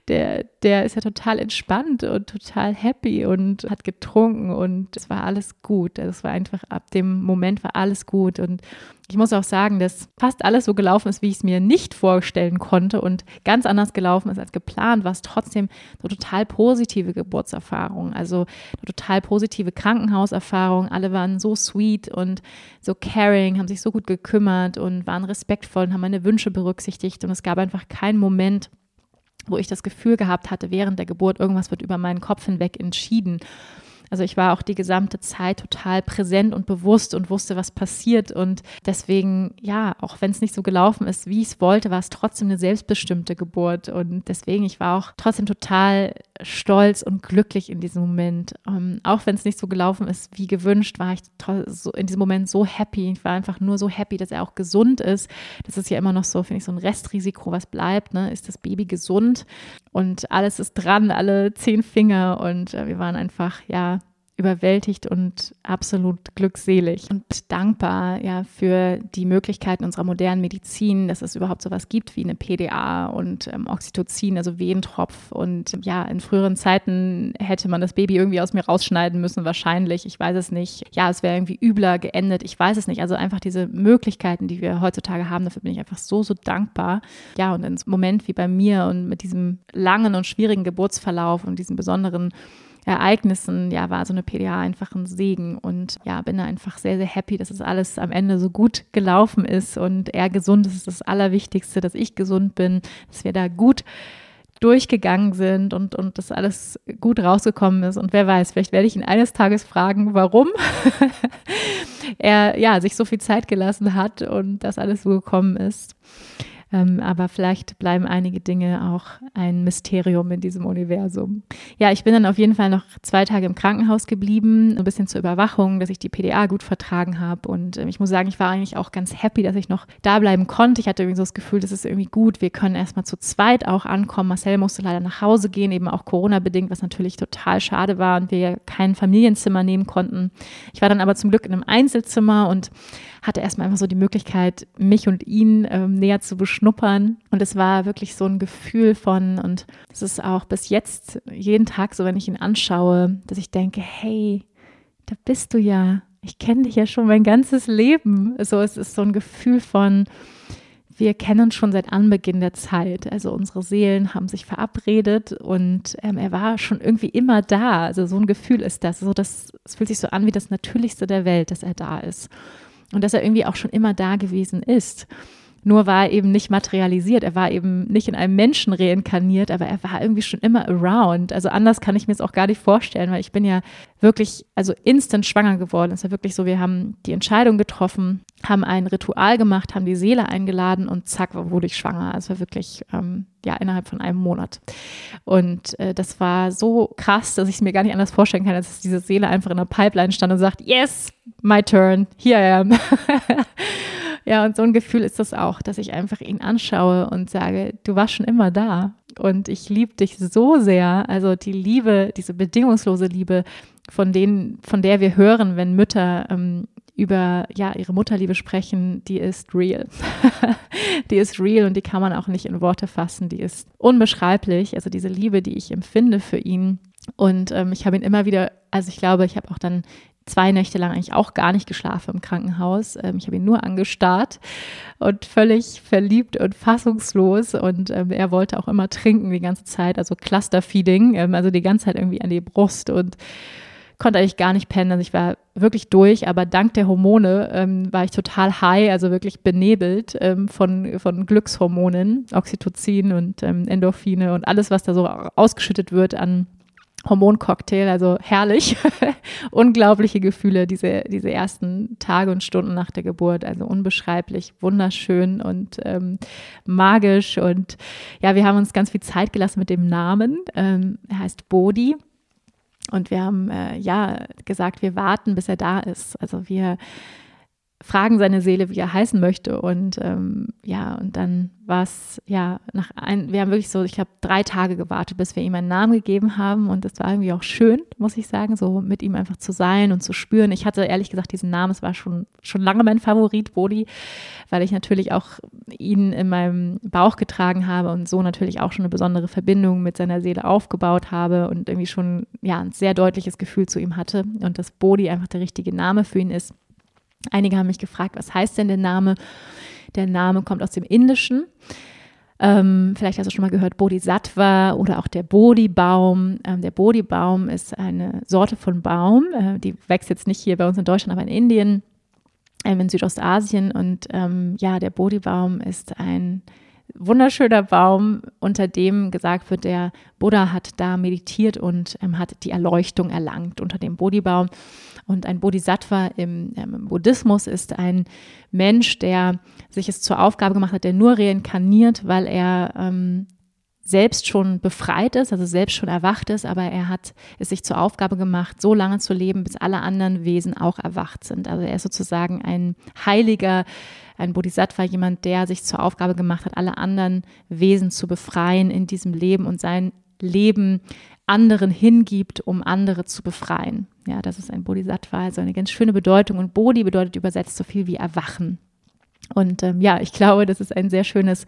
Der, der ist ja total entspannt und total happy und hat getrunken und es war alles gut. Also es war einfach, ab dem Moment war alles gut und ich muss auch sagen, dass fast alles so gelaufen ist, wie ich es mir nicht vorstellen konnte und ganz anders gelaufen ist als geplant, war es trotzdem eine total positive Geburtserfahrung, also eine total positive Krankenhauserfahrung. Alle waren so sweet und so caring, haben sich so gut gekümmert und waren respektvoll und haben meine Wünsche berücksichtigt und es gab einfach keinen Moment, wo ich das Gefühl gehabt hatte, während der Geburt, irgendwas wird über meinen Kopf hinweg entschieden. Also ich war auch die gesamte Zeit total präsent und bewusst und wusste, was passiert. Und deswegen, ja, auch wenn es nicht so gelaufen ist, wie ich es wollte, war es trotzdem eine selbstbestimmte Geburt. Und deswegen, ich war auch trotzdem total stolz und glücklich in diesem Moment. Ähm, auch wenn es nicht so gelaufen ist wie gewünscht, war ich so, in diesem Moment so happy. Ich war einfach nur so happy, dass er auch gesund ist. Das ist ja immer noch so, finde ich, so ein Restrisiko, was bleibt. Ne? Ist das Baby gesund? Und alles ist dran, alle zehn Finger. Und äh, wir waren einfach, ja, überwältigt und absolut glückselig und dankbar ja für die Möglichkeiten unserer modernen Medizin, dass es überhaupt sowas gibt wie eine PDA und ähm, Oxytocin, also Wehentropf. Und ja, in früheren Zeiten hätte man das Baby irgendwie aus mir rausschneiden müssen, wahrscheinlich. Ich weiß es nicht. Ja, es wäre irgendwie übler geendet. Ich weiß es nicht. Also einfach diese Möglichkeiten, die wir heutzutage haben, dafür bin ich einfach so, so dankbar. Ja, und in einem Moment wie bei mir und mit diesem langen und schwierigen Geburtsverlauf und diesen besonderen Ereignissen, ja, war so eine PDA einfach ein Segen und ja, bin einfach sehr, sehr happy, dass es alles am Ende so gut gelaufen ist und er gesund ist, ist das Allerwichtigste, dass ich gesund bin, dass wir da gut durchgegangen sind und, und das alles gut rausgekommen ist. Und wer weiß, vielleicht werde ich ihn eines Tages fragen, warum er ja, sich so viel Zeit gelassen hat und das alles so gekommen ist. Ähm, aber vielleicht bleiben einige Dinge auch ein Mysterium in diesem Universum. Ja, ich bin dann auf jeden Fall noch zwei Tage im Krankenhaus geblieben, ein bisschen zur Überwachung, dass ich die PDA gut vertragen habe. Und äh, ich muss sagen, ich war eigentlich auch ganz happy, dass ich noch da bleiben konnte. Ich hatte irgendwie so das Gefühl, das ist irgendwie gut. Wir können erstmal zu zweit auch ankommen. Marcel musste leider nach Hause gehen, eben auch Corona-bedingt, was natürlich total schade war und wir kein Familienzimmer nehmen konnten. Ich war dann aber zum Glück in einem Einzelzimmer und hatte erstmal einfach so die Möglichkeit, mich und ihn ähm, näher zu beschnuppern. Und es war wirklich so ein Gefühl von, und es ist auch bis jetzt jeden Tag so, wenn ich ihn anschaue, dass ich denke, hey, da bist du ja. Ich kenne dich ja schon mein ganzes Leben. So, es ist so ein Gefühl von, wir kennen uns schon seit Anbeginn der Zeit. Also unsere Seelen haben sich verabredet und ähm, er war schon irgendwie immer da. Also so ein Gefühl ist das. So, das. Es fühlt sich so an wie das Natürlichste der Welt, dass er da ist und dass er irgendwie auch schon immer da gewesen ist. Nur war er eben nicht materialisiert, er war eben nicht in einem Menschen reinkarniert, aber er war irgendwie schon immer around. Also anders kann ich mir es auch gar nicht vorstellen, weil ich bin ja wirklich, also instant schwanger geworden. Es ja wirklich so, wir haben die Entscheidung getroffen, haben ein Ritual gemacht, haben die Seele eingeladen und zack, wurde ich schwanger. Also wirklich, ähm, ja, innerhalb von einem Monat. Und äh, das war so krass, dass ich es mir gar nicht anders vorstellen kann, als dass diese Seele einfach in der Pipeline stand und sagt, yes, my turn, here I am. Ja, und so ein Gefühl ist das auch, dass ich einfach ihn anschaue und sage, du warst schon immer da und ich liebe dich so sehr. Also die Liebe, diese bedingungslose Liebe, von denen, von der wir hören, wenn Mütter ähm, über ja, ihre Mutterliebe sprechen, die ist real. die ist real und die kann man auch nicht in Worte fassen. Die ist unbeschreiblich. Also diese Liebe, die ich empfinde für ihn. Und ähm, ich habe ihn immer wieder, also ich glaube, ich habe auch dann zwei Nächte lang eigentlich auch gar nicht geschlafen im Krankenhaus. Ähm, ich habe ihn nur angestarrt und völlig verliebt und fassungslos. Und ähm, er wollte auch immer trinken die ganze Zeit, also Clusterfeeding, ähm, also die ganze Zeit irgendwie an die Brust und konnte eigentlich gar nicht pennen. Also ich war wirklich durch, aber dank der Hormone ähm, war ich total high, also wirklich benebelt ähm, von, von Glückshormonen, Oxytocin und ähm, Endorphine und alles, was da so ausgeschüttet wird an Hormoncocktail, also herrlich. Unglaubliche Gefühle, diese, diese ersten Tage und Stunden nach der Geburt, also unbeschreiblich, wunderschön und ähm, magisch. Und ja, wir haben uns ganz viel Zeit gelassen mit dem Namen. Ähm, er heißt Bodhi. Und wir haben äh, ja gesagt, wir warten, bis er da ist. Also wir fragen seine Seele, wie er heißen möchte. Und ähm, ja, und dann war es, ja, nach ein, wir haben wirklich so, ich glaube, drei Tage gewartet, bis wir ihm einen Namen gegeben haben. Und das war irgendwie auch schön, muss ich sagen, so mit ihm einfach zu sein und zu spüren. Ich hatte ehrlich gesagt diesen Namen, es war schon, schon lange mein Favorit, Bodhi, weil ich natürlich auch ihn in meinem Bauch getragen habe und so natürlich auch schon eine besondere Verbindung mit seiner Seele aufgebaut habe und irgendwie schon, ja, ein sehr deutliches Gefühl zu ihm hatte. Und dass Bodhi einfach der richtige Name für ihn ist. Einige haben mich gefragt, was heißt denn der Name? Der Name kommt aus dem Indischen. Ähm, vielleicht hast du schon mal gehört Bodhisattva oder auch der Bodhi-Baum. Ähm, der Bodhi-Baum ist eine Sorte von Baum, äh, die wächst jetzt nicht hier bei uns in Deutschland, aber in Indien, ähm, in Südostasien. Und ähm, ja, der Bodhi-Baum ist ein wunderschöner Baum, unter dem gesagt wird, der Buddha hat da meditiert und ähm, hat die Erleuchtung erlangt unter dem Bodhi-Baum. Und ein Bodhisattva im, ähm, im, Buddhismus ist ein Mensch, der sich es zur Aufgabe gemacht hat, der nur reinkarniert, weil er ähm, selbst schon befreit ist, also selbst schon erwacht ist, aber er hat es sich zur Aufgabe gemacht, so lange zu leben, bis alle anderen Wesen auch erwacht sind. Also er ist sozusagen ein Heiliger, ein Bodhisattva, jemand, der sich zur Aufgabe gemacht hat, alle anderen Wesen zu befreien in diesem Leben und sein Leben anderen hingibt, um andere zu befreien. Ja, das ist ein Bodhisattva, also eine ganz schöne Bedeutung. Und Bodhi bedeutet übersetzt so viel wie erwachen. Und ähm, ja, ich glaube, das ist ein sehr schönes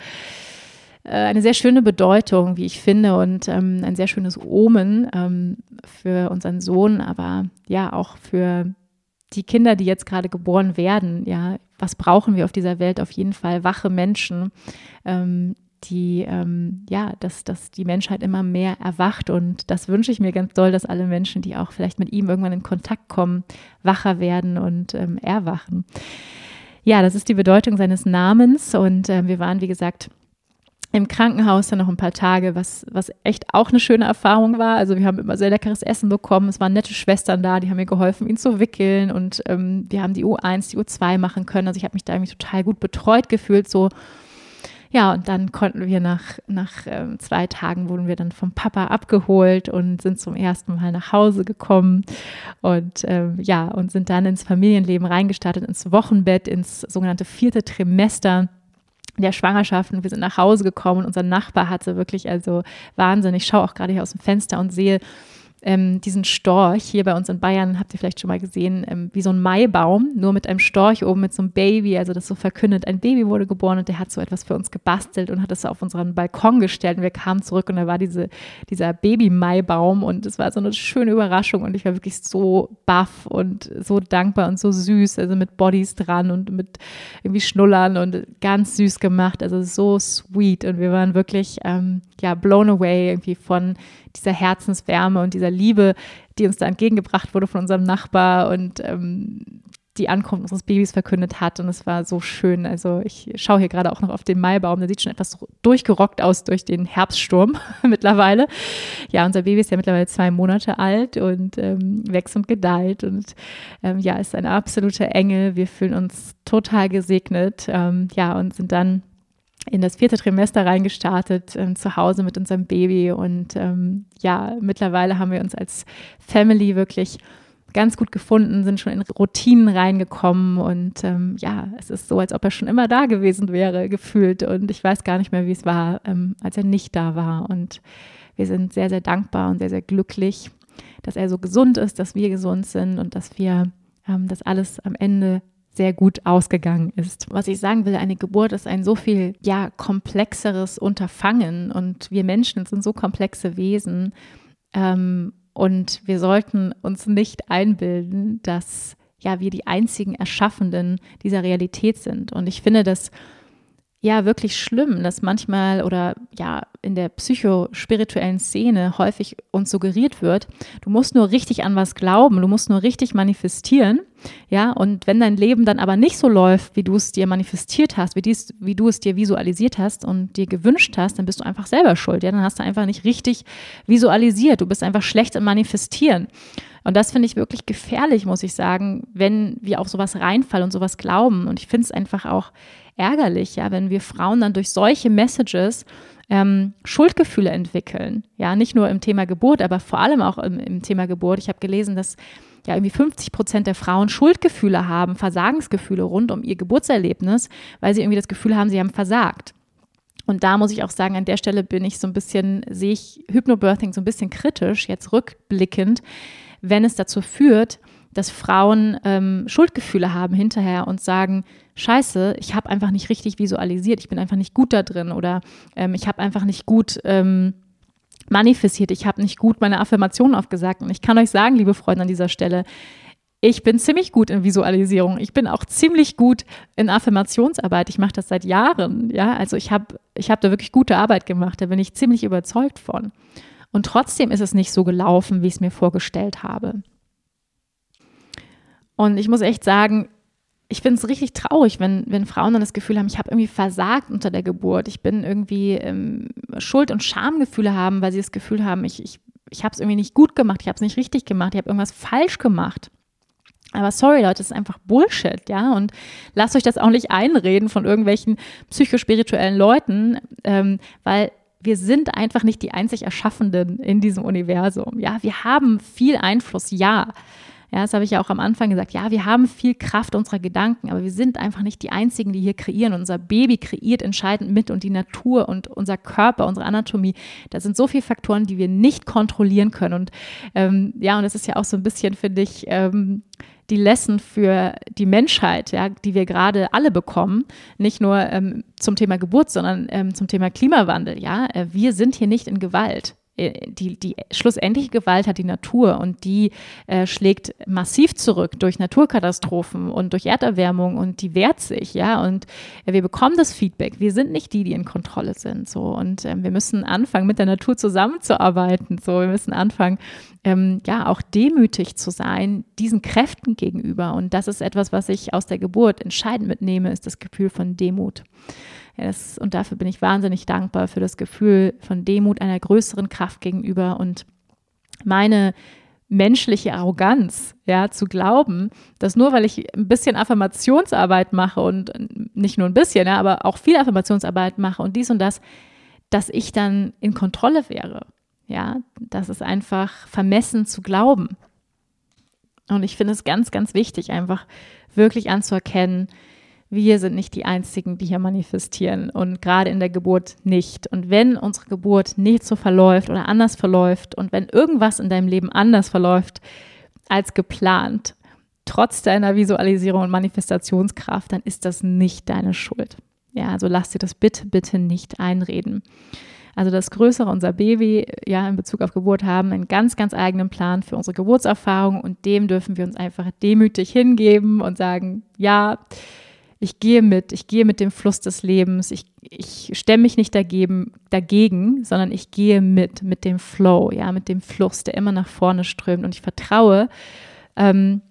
äh, eine sehr schöne Bedeutung, wie ich finde, und ähm, ein sehr schönes Omen ähm, für unseren Sohn, aber ja auch für die Kinder, die jetzt gerade geboren werden. Ja, was brauchen wir auf dieser Welt? Auf jeden Fall wache Menschen, ähm, die, ähm, ja, dass, dass die Menschheit immer mehr erwacht. Und das wünsche ich mir ganz doll, dass alle Menschen, die auch vielleicht mit ihm irgendwann in Kontakt kommen, wacher werden und ähm, erwachen. Ja, das ist die Bedeutung seines Namens. Und äh, wir waren, wie gesagt, im Krankenhaus dann noch ein paar Tage, was, was echt auch eine schöne Erfahrung war. Also wir haben immer sehr leckeres Essen bekommen. Es waren nette Schwestern da, die haben mir geholfen, ihn zu wickeln und ähm, wir haben die U1, die U2 machen können. Also ich habe mich da irgendwie total gut betreut gefühlt. So ja, und dann konnten wir nach, nach ähm, zwei Tagen wurden wir dann vom Papa abgeholt und sind zum ersten Mal nach Hause gekommen und ähm, ja, und sind dann ins Familienleben reingestartet, ins Wochenbett, ins sogenannte vierte Trimester der Schwangerschaft und wir sind nach Hause gekommen und unser Nachbar hatte wirklich also Wahnsinn. Ich schaue auch gerade hier aus dem Fenster und sehe ähm, diesen Storch hier bei uns in Bayern, habt ihr vielleicht schon mal gesehen, ähm, wie so ein Maibaum, nur mit einem Storch oben mit so einem Baby, also das so verkündet, ein Baby wurde geboren und der hat so etwas für uns gebastelt und hat das auf unseren Balkon gestellt und wir kamen zurück und da war diese, dieser Baby-Maibaum und es war so eine schöne Überraschung und ich war wirklich so baff und so dankbar und so süß, also mit Bodies dran und mit irgendwie Schnullern und ganz süß gemacht, also so sweet und wir waren wirklich, ähm, ja, blown away irgendwie von dieser Herzenswärme und dieser Liebe, die uns da entgegengebracht wurde von unserem Nachbar und ähm, die Ankunft unseres Babys verkündet hat. Und es war so schön. Also ich schaue hier gerade auch noch auf den Maibaum. Der sieht schon etwas durchgerockt aus durch den Herbststurm mittlerweile. Ja, unser Baby ist ja mittlerweile zwei Monate alt und ähm, wächst und gedeiht. Und ähm, ja, ist ein absoluter Engel. Wir fühlen uns total gesegnet. Ähm, ja, und sind dann in das vierte Trimester reingestartet, ähm, zu Hause mit unserem Baby. Und ähm, ja, mittlerweile haben wir uns als Family wirklich ganz gut gefunden, sind schon in Routinen reingekommen und ähm, ja, es ist so, als ob er schon immer da gewesen wäre, gefühlt. Und ich weiß gar nicht mehr, wie es war, ähm, als er nicht da war. Und wir sind sehr, sehr dankbar und sehr, sehr glücklich, dass er so gesund ist, dass wir gesund sind und dass wir ähm, das alles am Ende sehr gut ausgegangen ist. Was ich sagen will, eine Geburt ist ein so viel ja komplexeres Unterfangen und wir Menschen sind so komplexe Wesen ähm, und wir sollten uns nicht einbilden, dass ja wir die einzigen Erschaffenden dieser Realität sind. Und ich finde das ja wirklich schlimm, dass manchmal oder ja in der psychospirituellen Szene häufig uns suggeriert wird, du musst nur richtig an was glauben, du musst nur richtig manifestieren, ja, und wenn dein Leben dann aber nicht so läuft, wie du es dir manifestiert hast, wie, dies, wie du es dir visualisiert hast und dir gewünscht hast, dann bist du einfach selber schuld, ja, dann hast du einfach nicht richtig visualisiert, du bist einfach schlecht im Manifestieren. Und das finde ich wirklich gefährlich, muss ich sagen, wenn wir auf sowas reinfallen und sowas glauben. Und ich finde es einfach auch ärgerlich, ja, wenn wir Frauen dann durch solche Messages ähm, Schuldgefühle entwickeln. Ja, nicht nur im Thema Geburt, aber vor allem auch im, im Thema Geburt. Ich habe gelesen, dass ja irgendwie 50 Prozent der Frauen Schuldgefühle haben, Versagensgefühle rund um ihr Geburtserlebnis, weil sie irgendwie das Gefühl haben, sie haben versagt. Und da muss ich auch sagen, an der Stelle bin ich so ein bisschen, sehe ich Hypnobirthing so ein bisschen kritisch, jetzt rückblickend, wenn es dazu führt, dass Frauen ähm, Schuldgefühle haben hinterher und sagen, scheiße, ich habe einfach nicht richtig visualisiert, ich bin einfach nicht gut da drin oder ähm, ich habe einfach nicht gut ähm, manifestiert, ich habe nicht gut meine Affirmationen aufgesagt. Und ich kann euch sagen, liebe Freunde an dieser Stelle, ich bin ziemlich gut in Visualisierung. Ich bin auch ziemlich gut in Affirmationsarbeit. Ich mache das seit Jahren. Ja, also ich habe ich hab da wirklich gute Arbeit gemacht. Da bin ich ziemlich überzeugt von. Und trotzdem ist es nicht so gelaufen, wie ich es mir vorgestellt habe. Und ich muss echt sagen, ich finde es richtig traurig, wenn, wenn Frauen dann das Gefühl haben, ich habe irgendwie versagt unter der Geburt. Ich bin irgendwie ähm, Schuld- und Schamgefühle haben, weil sie das Gefühl haben, ich, ich, ich habe es irgendwie nicht gut gemacht, ich habe es nicht richtig gemacht, ich habe irgendwas falsch gemacht. Aber sorry, Leute, das ist einfach Bullshit, ja. Und lasst euch das auch nicht einreden von irgendwelchen psychospirituellen Leuten, ähm, weil wir sind einfach nicht die einzig Erschaffenden in diesem Universum. Ja, wir haben viel Einfluss, ja. Ja, das habe ich ja auch am Anfang gesagt. Ja, wir haben viel Kraft unserer Gedanken, aber wir sind einfach nicht die Einzigen, die hier kreieren. Unser Baby kreiert entscheidend mit und die Natur und unser Körper, unsere Anatomie. Da sind so viele Faktoren, die wir nicht kontrollieren können. Und ähm, ja, und das ist ja auch so ein bisschen, finde ich, ähm, die Lesson für die Menschheit, ja, die wir gerade alle bekommen, nicht nur ähm, zum Thema Geburt, sondern ähm, zum Thema Klimawandel. Ja, äh, wir sind hier nicht in Gewalt. Äh, die, die schlussendliche Gewalt hat die Natur und die äh, schlägt massiv zurück durch Naturkatastrophen und durch Erderwärmung und die wehrt sich, ja. Und äh, wir bekommen das Feedback. Wir sind nicht die, die in Kontrolle sind, so. Und ähm, wir müssen anfangen, mit der Natur zusammenzuarbeiten, so. Wir müssen anfangen, ähm, ja, auch demütig zu sein, diesen Kräften gegenüber. Und das ist etwas, was ich aus der Geburt entscheidend mitnehme, ist das Gefühl von Demut. Das, und dafür bin ich wahnsinnig dankbar für das Gefühl von Demut einer größeren Kraft gegenüber und meine menschliche Arroganz, ja, zu glauben, dass nur weil ich ein bisschen Affirmationsarbeit mache und nicht nur ein bisschen, ja, aber auch viel Affirmationsarbeit mache und dies und das, dass ich dann in Kontrolle wäre. Ja, das ist einfach vermessen zu glauben. Und ich finde es ganz, ganz wichtig, einfach wirklich anzuerkennen, wir sind nicht die Einzigen, die hier manifestieren und gerade in der Geburt nicht. Und wenn unsere Geburt nicht so verläuft oder anders verläuft und wenn irgendwas in deinem Leben anders verläuft als geplant, trotz deiner Visualisierung und Manifestationskraft, dann ist das nicht deine Schuld. Ja, also lass dir das bitte, bitte nicht einreden. Also das Größere, unser Baby, ja, in Bezug auf Geburt haben einen ganz, ganz eigenen Plan für unsere Geburtserfahrung und dem dürfen wir uns einfach demütig hingeben und sagen, ja, ich gehe mit, ich gehe mit dem Fluss des Lebens, ich, ich stemme mich nicht dagegen, dagegen, sondern ich gehe mit, mit dem Flow, ja, mit dem Fluss, der immer nach vorne strömt. Und ich vertraue, ähm,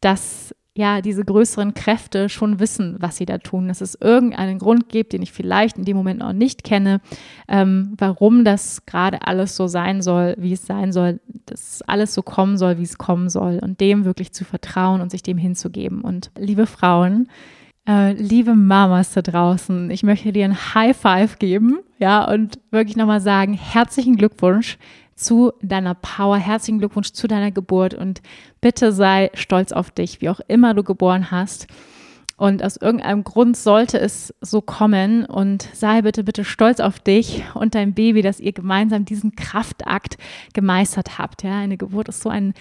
dass ja diese größeren Kräfte schon wissen, was sie da tun, dass es irgendeinen Grund gibt, den ich vielleicht in dem Moment noch nicht kenne, ähm, warum das gerade alles so sein soll, wie es sein soll, dass alles so kommen soll, wie es kommen soll und dem wirklich zu vertrauen und sich dem hinzugeben. Und liebe Frauen, äh, liebe Mamas da draußen, ich möchte dir ein High Five geben, ja, und wirklich nochmal sagen, herzlichen Glückwunsch zu deiner Power, herzlichen Glückwunsch zu deiner Geburt und bitte sei stolz auf dich, wie auch immer du geboren hast. Und aus irgendeinem Grund sollte es so kommen und sei bitte, bitte stolz auf dich und dein Baby, dass ihr gemeinsam diesen Kraftakt gemeistert habt. Ja, eine Geburt ist so ein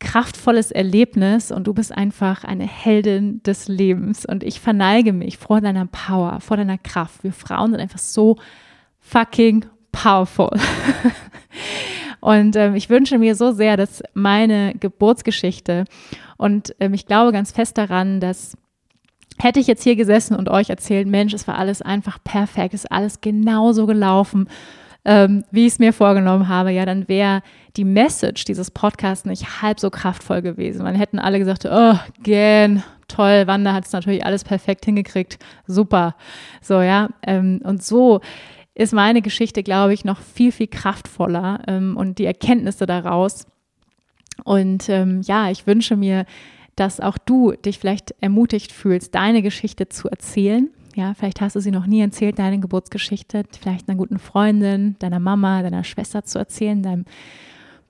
kraftvolles Erlebnis und du bist einfach eine Heldin des Lebens. Und ich verneige mich vor deiner Power, vor deiner Kraft. Wir Frauen sind einfach so fucking powerful. und ähm, ich wünsche mir so sehr, dass meine Geburtsgeschichte und ähm, ich glaube ganz fest daran, dass hätte ich jetzt hier gesessen und euch erzählt, Mensch, es war alles einfach perfekt, es ist alles genauso gelaufen ähm, wie ich es mir vorgenommen habe, ja, dann wäre die Message dieses Podcasts nicht halb so kraftvoll gewesen. Man hätten alle gesagt, oh, Gen, toll, Wanda hat es natürlich alles perfekt hingekriegt, super. So, ja, ähm, und so ist meine Geschichte, glaube ich, noch viel, viel kraftvoller ähm, und die Erkenntnisse daraus. Und ähm, ja, ich wünsche mir, dass auch du dich vielleicht ermutigt fühlst, deine Geschichte zu erzählen ja, vielleicht hast du sie noch nie erzählt, deine Geburtsgeschichte, vielleicht einer guten Freundin, deiner Mama, deiner Schwester zu erzählen, deinem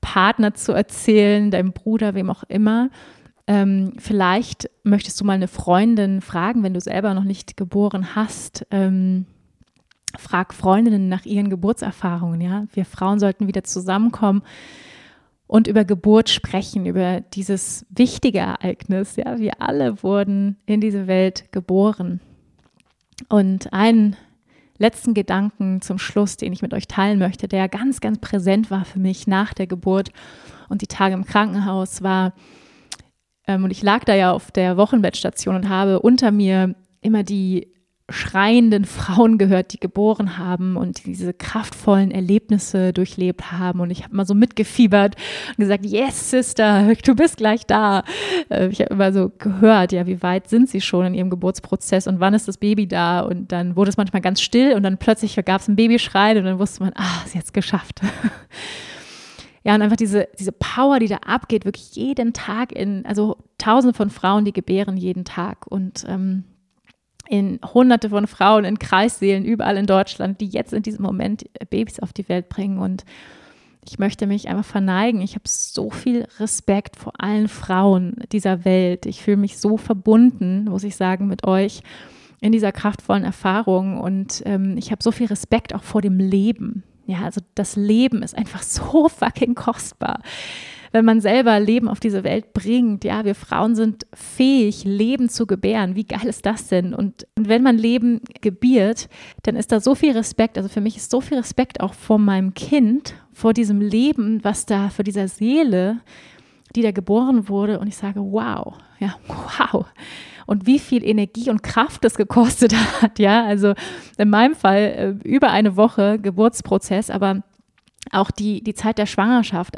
Partner zu erzählen, deinem Bruder, wem auch immer. Ähm, vielleicht möchtest du mal eine Freundin fragen, wenn du selber noch nicht geboren hast. Ähm, frag Freundinnen nach ihren Geburtserfahrungen. Ja, wir Frauen sollten wieder zusammenkommen und über Geburt sprechen, über dieses wichtige Ereignis. Ja, wir alle wurden in diese Welt geboren. Und einen letzten Gedanken zum Schluss, den ich mit euch teilen möchte, der ganz, ganz präsent war für mich nach der Geburt und die Tage im Krankenhaus war, ähm, und ich lag da ja auf der Wochenbettstation und habe unter mir immer die schreienden Frauen gehört, die geboren haben und diese kraftvollen Erlebnisse durchlebt haben. Und ich habe mal so mitgefiebert und gesagt, yes, Sister, du bist gleich da. Äh, ich habe immer so gehört, ja, wie weit sind sie schon in ihrem Geburtsprozess und wann ist das Baby da? Und dann wurde es manchmal ganz still und dann plötzlich gab es ein Babyschrei und dann wusste man, ah, ist jetzt geschafft. Ja, und einfach diese, diese Power, die da abgeht, wirklich jeden Tag in, also tausende von Frauen, die gebären jeden Tag. Und ähm, in hunderte von Frauen in Kreisseelen überall in Deutschland, die jetzt in diesem Moment Babys auf die Welt bringen und ich möchte mich einfach verneigen. Ich habe so viel Respekt vor allen Frauen dieser Welt. Ich fühle mich so verbunden, muss ich sagen, mit euch in dieser kraftvollen Erfahrung. Und ähm, ich habe so viel Respekt auch vor dem Leben. Ja, also das Leben ist einfach so fucking kostbar wenn man selber Leben auf diese Welt bringt. Ja, wir Frauen sind fähig, Leben zu gebären. Wie geil ist das denn? Und, und wenn man Leben gebiert, dann ist da so viel Respekt. Also für mich ist so viel Respekt auch vor meinem Kind, vor diesem Leben, was da, vor dieser Seele, die da geboren wurde. Und ich sage, wow, ja, wow. Und wie viel Energie und Kraft das gekostet hat, ja. Also in meinem Fall äh, über eine Woche Geburtsprozess, aber auch die, die Zeit der Schwangerschaft,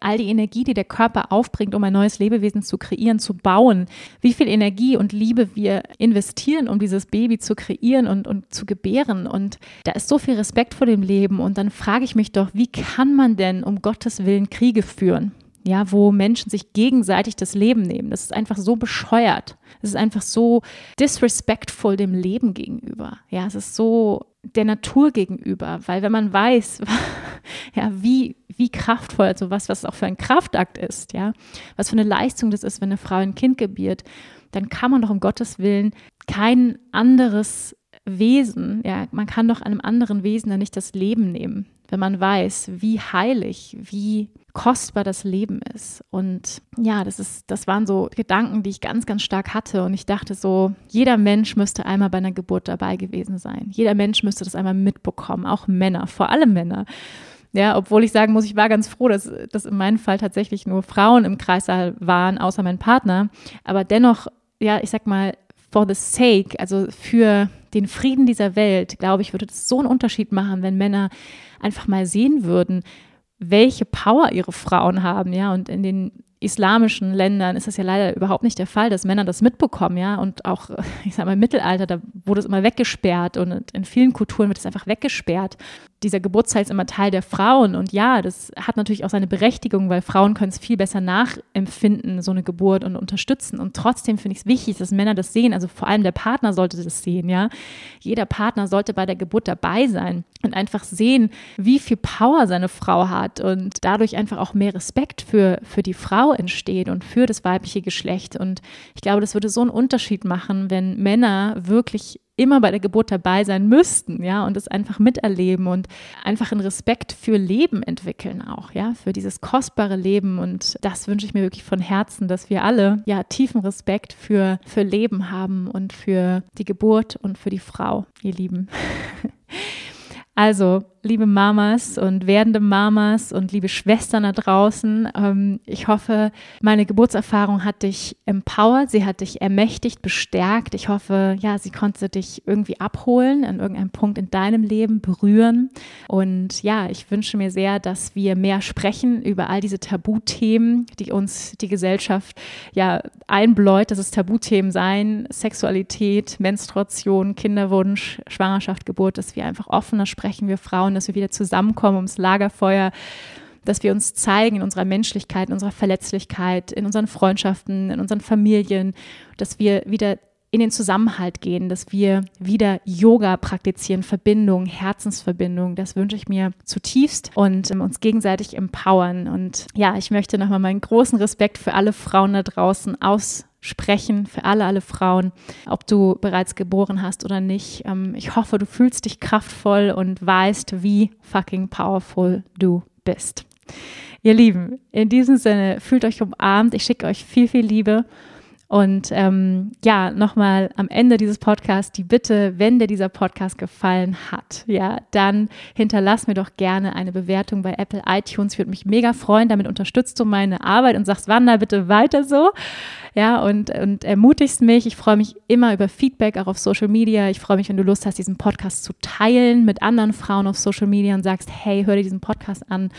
all die Energie, die der Körper aufbringt, um ein neues Lebewesen zu kreieren, zu bauen, wie viel Energie und Liebe wir investieren, um dieses Baby zu kreieren und, und zu gebären. Und da ist so viel Respekt vor dem Leben. Und dann frage ich mich doch, wie kann man denn um Gottes Willen Kriege führen? Ja, wo Menschen sich gegenseitig das Leben nehmen. Das ist einfach so bescheuert. Es ist einfach so disrespectful dem Leben gegenüber. Ja, es ist so der Natur gegenüber, weil wenn man weiß, ja, wie, wie kraftvoll, also was, was auch für ein Kraftakt ist, ja, was für eine Leistung das ist, wenn eine Frau ein Kind gebiert, dann kann man doch um Gottes Willen kein anderes Wesen, ja, man kann doch einem anderen Wesen dann nicht das Leben nehmen, wenn man weiß, wie heilig, wie kostbar das Leben ist. Und ja, das ist, das waren so Gedanken, die ich ganz, ganz stark hatte. Und ich dachte so, jeder Mensch müsste einmal bei einer Geburt dabei gewesen sein. Jeder Mensch müsste das einmal mitbekommen, auch Männer, vor allem Männer. Ja, obwohl ich sagen muss, ich war ganz froh, dass, dass in meinem Fall tatsächlich nur Frauen im Kreissaal waren, außer mein Partner. Aber dennoch, ja, ich sag mal, for the sake, also für den Frieden dieser Welt, glaube ich, würde das so einen Unterschied machen, wenn Männer einfach mal sehen würden, welche Power ihre Frauen haben, ja, und in den islamischen Ländern ist das ja leider überhaupt nicht der Fall, dass Männer das mitbekommen, ja. Und auch, ich sage mal, im Mittelalter, da wurde es immer weggesperrt und in vielen Kulturen wird es einfach weggesperrt. Dieser Geburtsteil ist immer Teil der Frauen. Und ja, das hat natürlich auch seine Berechtigung, weil Frauen können es viel besser nachempfinden, so eine Geburt und unterstützen. Und trotzdem finde ich es wichtig, dass Männer das sehen. Also vor allem der Partner sollte das sehen, ja. Jeder Partner sollte bei der Geburt dabei sein und einfach sehen, wie viel Power seine Frau hat und dadurch einfach auch mehr Respekt für, für die Frau entsteht und für das weibliche Geschlecht. Und ich glaube, das würde so einen Unterschied machen, wenn Männer wirklich immer bei der Geburt dabei sein müssten, ja, und es einfach miterleben und einfach einen Respekt für Leben entwickeln auch, ja, für dieses kostbare Leben und das wünsche ich mir wirklich von Herzen, dass wir alle ja tiefen Respekt für für Leben haben und für die Geburt und für die Frau, ihr Lieben. Also, liebe Mamas und werdende Mamas und liebe Schwestern da draußen, ähm, ich hoffe, meine Geburtserfahrung hat dich empowered, sie hat dich ermächtigt, bestärkt. Ich hoffe, ja, sie konnte dich irgendwie abholen, an irgendeinem Punkt in deinem Leben berühren. Und ja, ich wünsche mir sehr, dass wir mehr sprechen über all diese Tabuthemen, die uns die Gesellschaft ja einbläut, dass es Tabuthemen seien, Sexualität, Menstruation, Kinderwunsch, Schwangerschaft, Geburt, dass wir einfach offener sprechen wir Frauen, dass wir wieder zusammenkommen ums Lagerfeuer, dass wir uns zeigen in unserer Menschlichkeit, in unserer Verletzlichkeit, in unseren Freundschaften, in unseren Familien, dass wir wieder in den Zusammenhalt gehen, dass wir wieder Yoga praktizieren, Verbindung, Herzensverbindung. Das wünsche ich mir zutiefst und um, uns gegenseitig empowern. Und ja, ich möchte nochmal meinen großen Respekt für alle Frauen da draußen aus sprechen für alle, alle Frauen, ob du bereits geboren hast oder nicht. Ähm, ich hoffe, du fühlst dich kraftvoll und weißt, wie fucking powerful du bist. Ihr Lieben, in diesem Sinne, fühlt euch umarmt. Ich schicke euch viel, viel Liebe und ähm, ja, nochmal am Ende dieses Podcasts die Bitte, wenn dir dieser Podcast gefallen hat, ja, dann hinterlass mir doch gerne eine Bewertung bei Apple iTunes. Würde mich mega freuen. Damit unterstützt du meine Arbeit und sagst, Wanda, bitte weiter so. Ja, und, und ermutigst mich. Ich freue mich immer über Feedback, auch auf Social Media. Ich freue mich, wenn du Lust hast, diesen Podcast zu teilen mit anderen Frauen auf Social Media und sagst, hey, hör dir diesen Podcast an.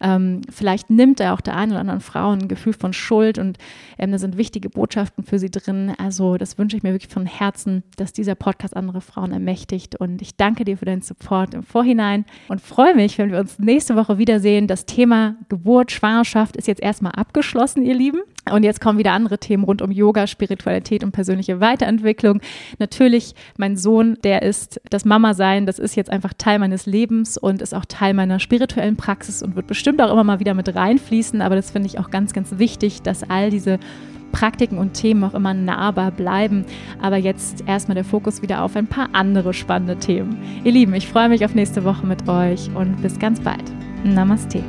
Ähm, vielleicht nimmt er auch der einen oder anderen Frau ein Gefühl von Schuld und ähm, da sind wichtige Botschaften für sie drin. Also das wünsche ich mir wirklich von Herzen, dass dieser Podcast andere Frauen ermächtigt. Und ich danke dir für deinen Support im Vorhinein und freue mich, wenn wir uns nächste Woche wiedersehen. Das Thema Geburt, Schwangerschaft ist jetzt erstmal abgeschlossen, ihr Lieben. Und jetzt kommen wieder andere Rund um Yoga, Spiritualität und persönliche Weiterentwicklung. Natürlich, mein Sohn, der ist das Mama-Sein, das ist jetzt einfach Teil meines Lebens und ist auch Teil meiner spirituellen Praxis und wird bestimmt auch immer mal wieder mit reinfließen. Aber das finde ich auch ganz, ganz wichtig, dass all diese Praktiken und Themen auch immer nahbar bleiben. Aber jetzt erstmal der Fokus wieder auf ein paar andere spannende Themen. Ihr Lieben, ich freue mich auf nächste Woche mit euch und bis ganz bald. Namaste.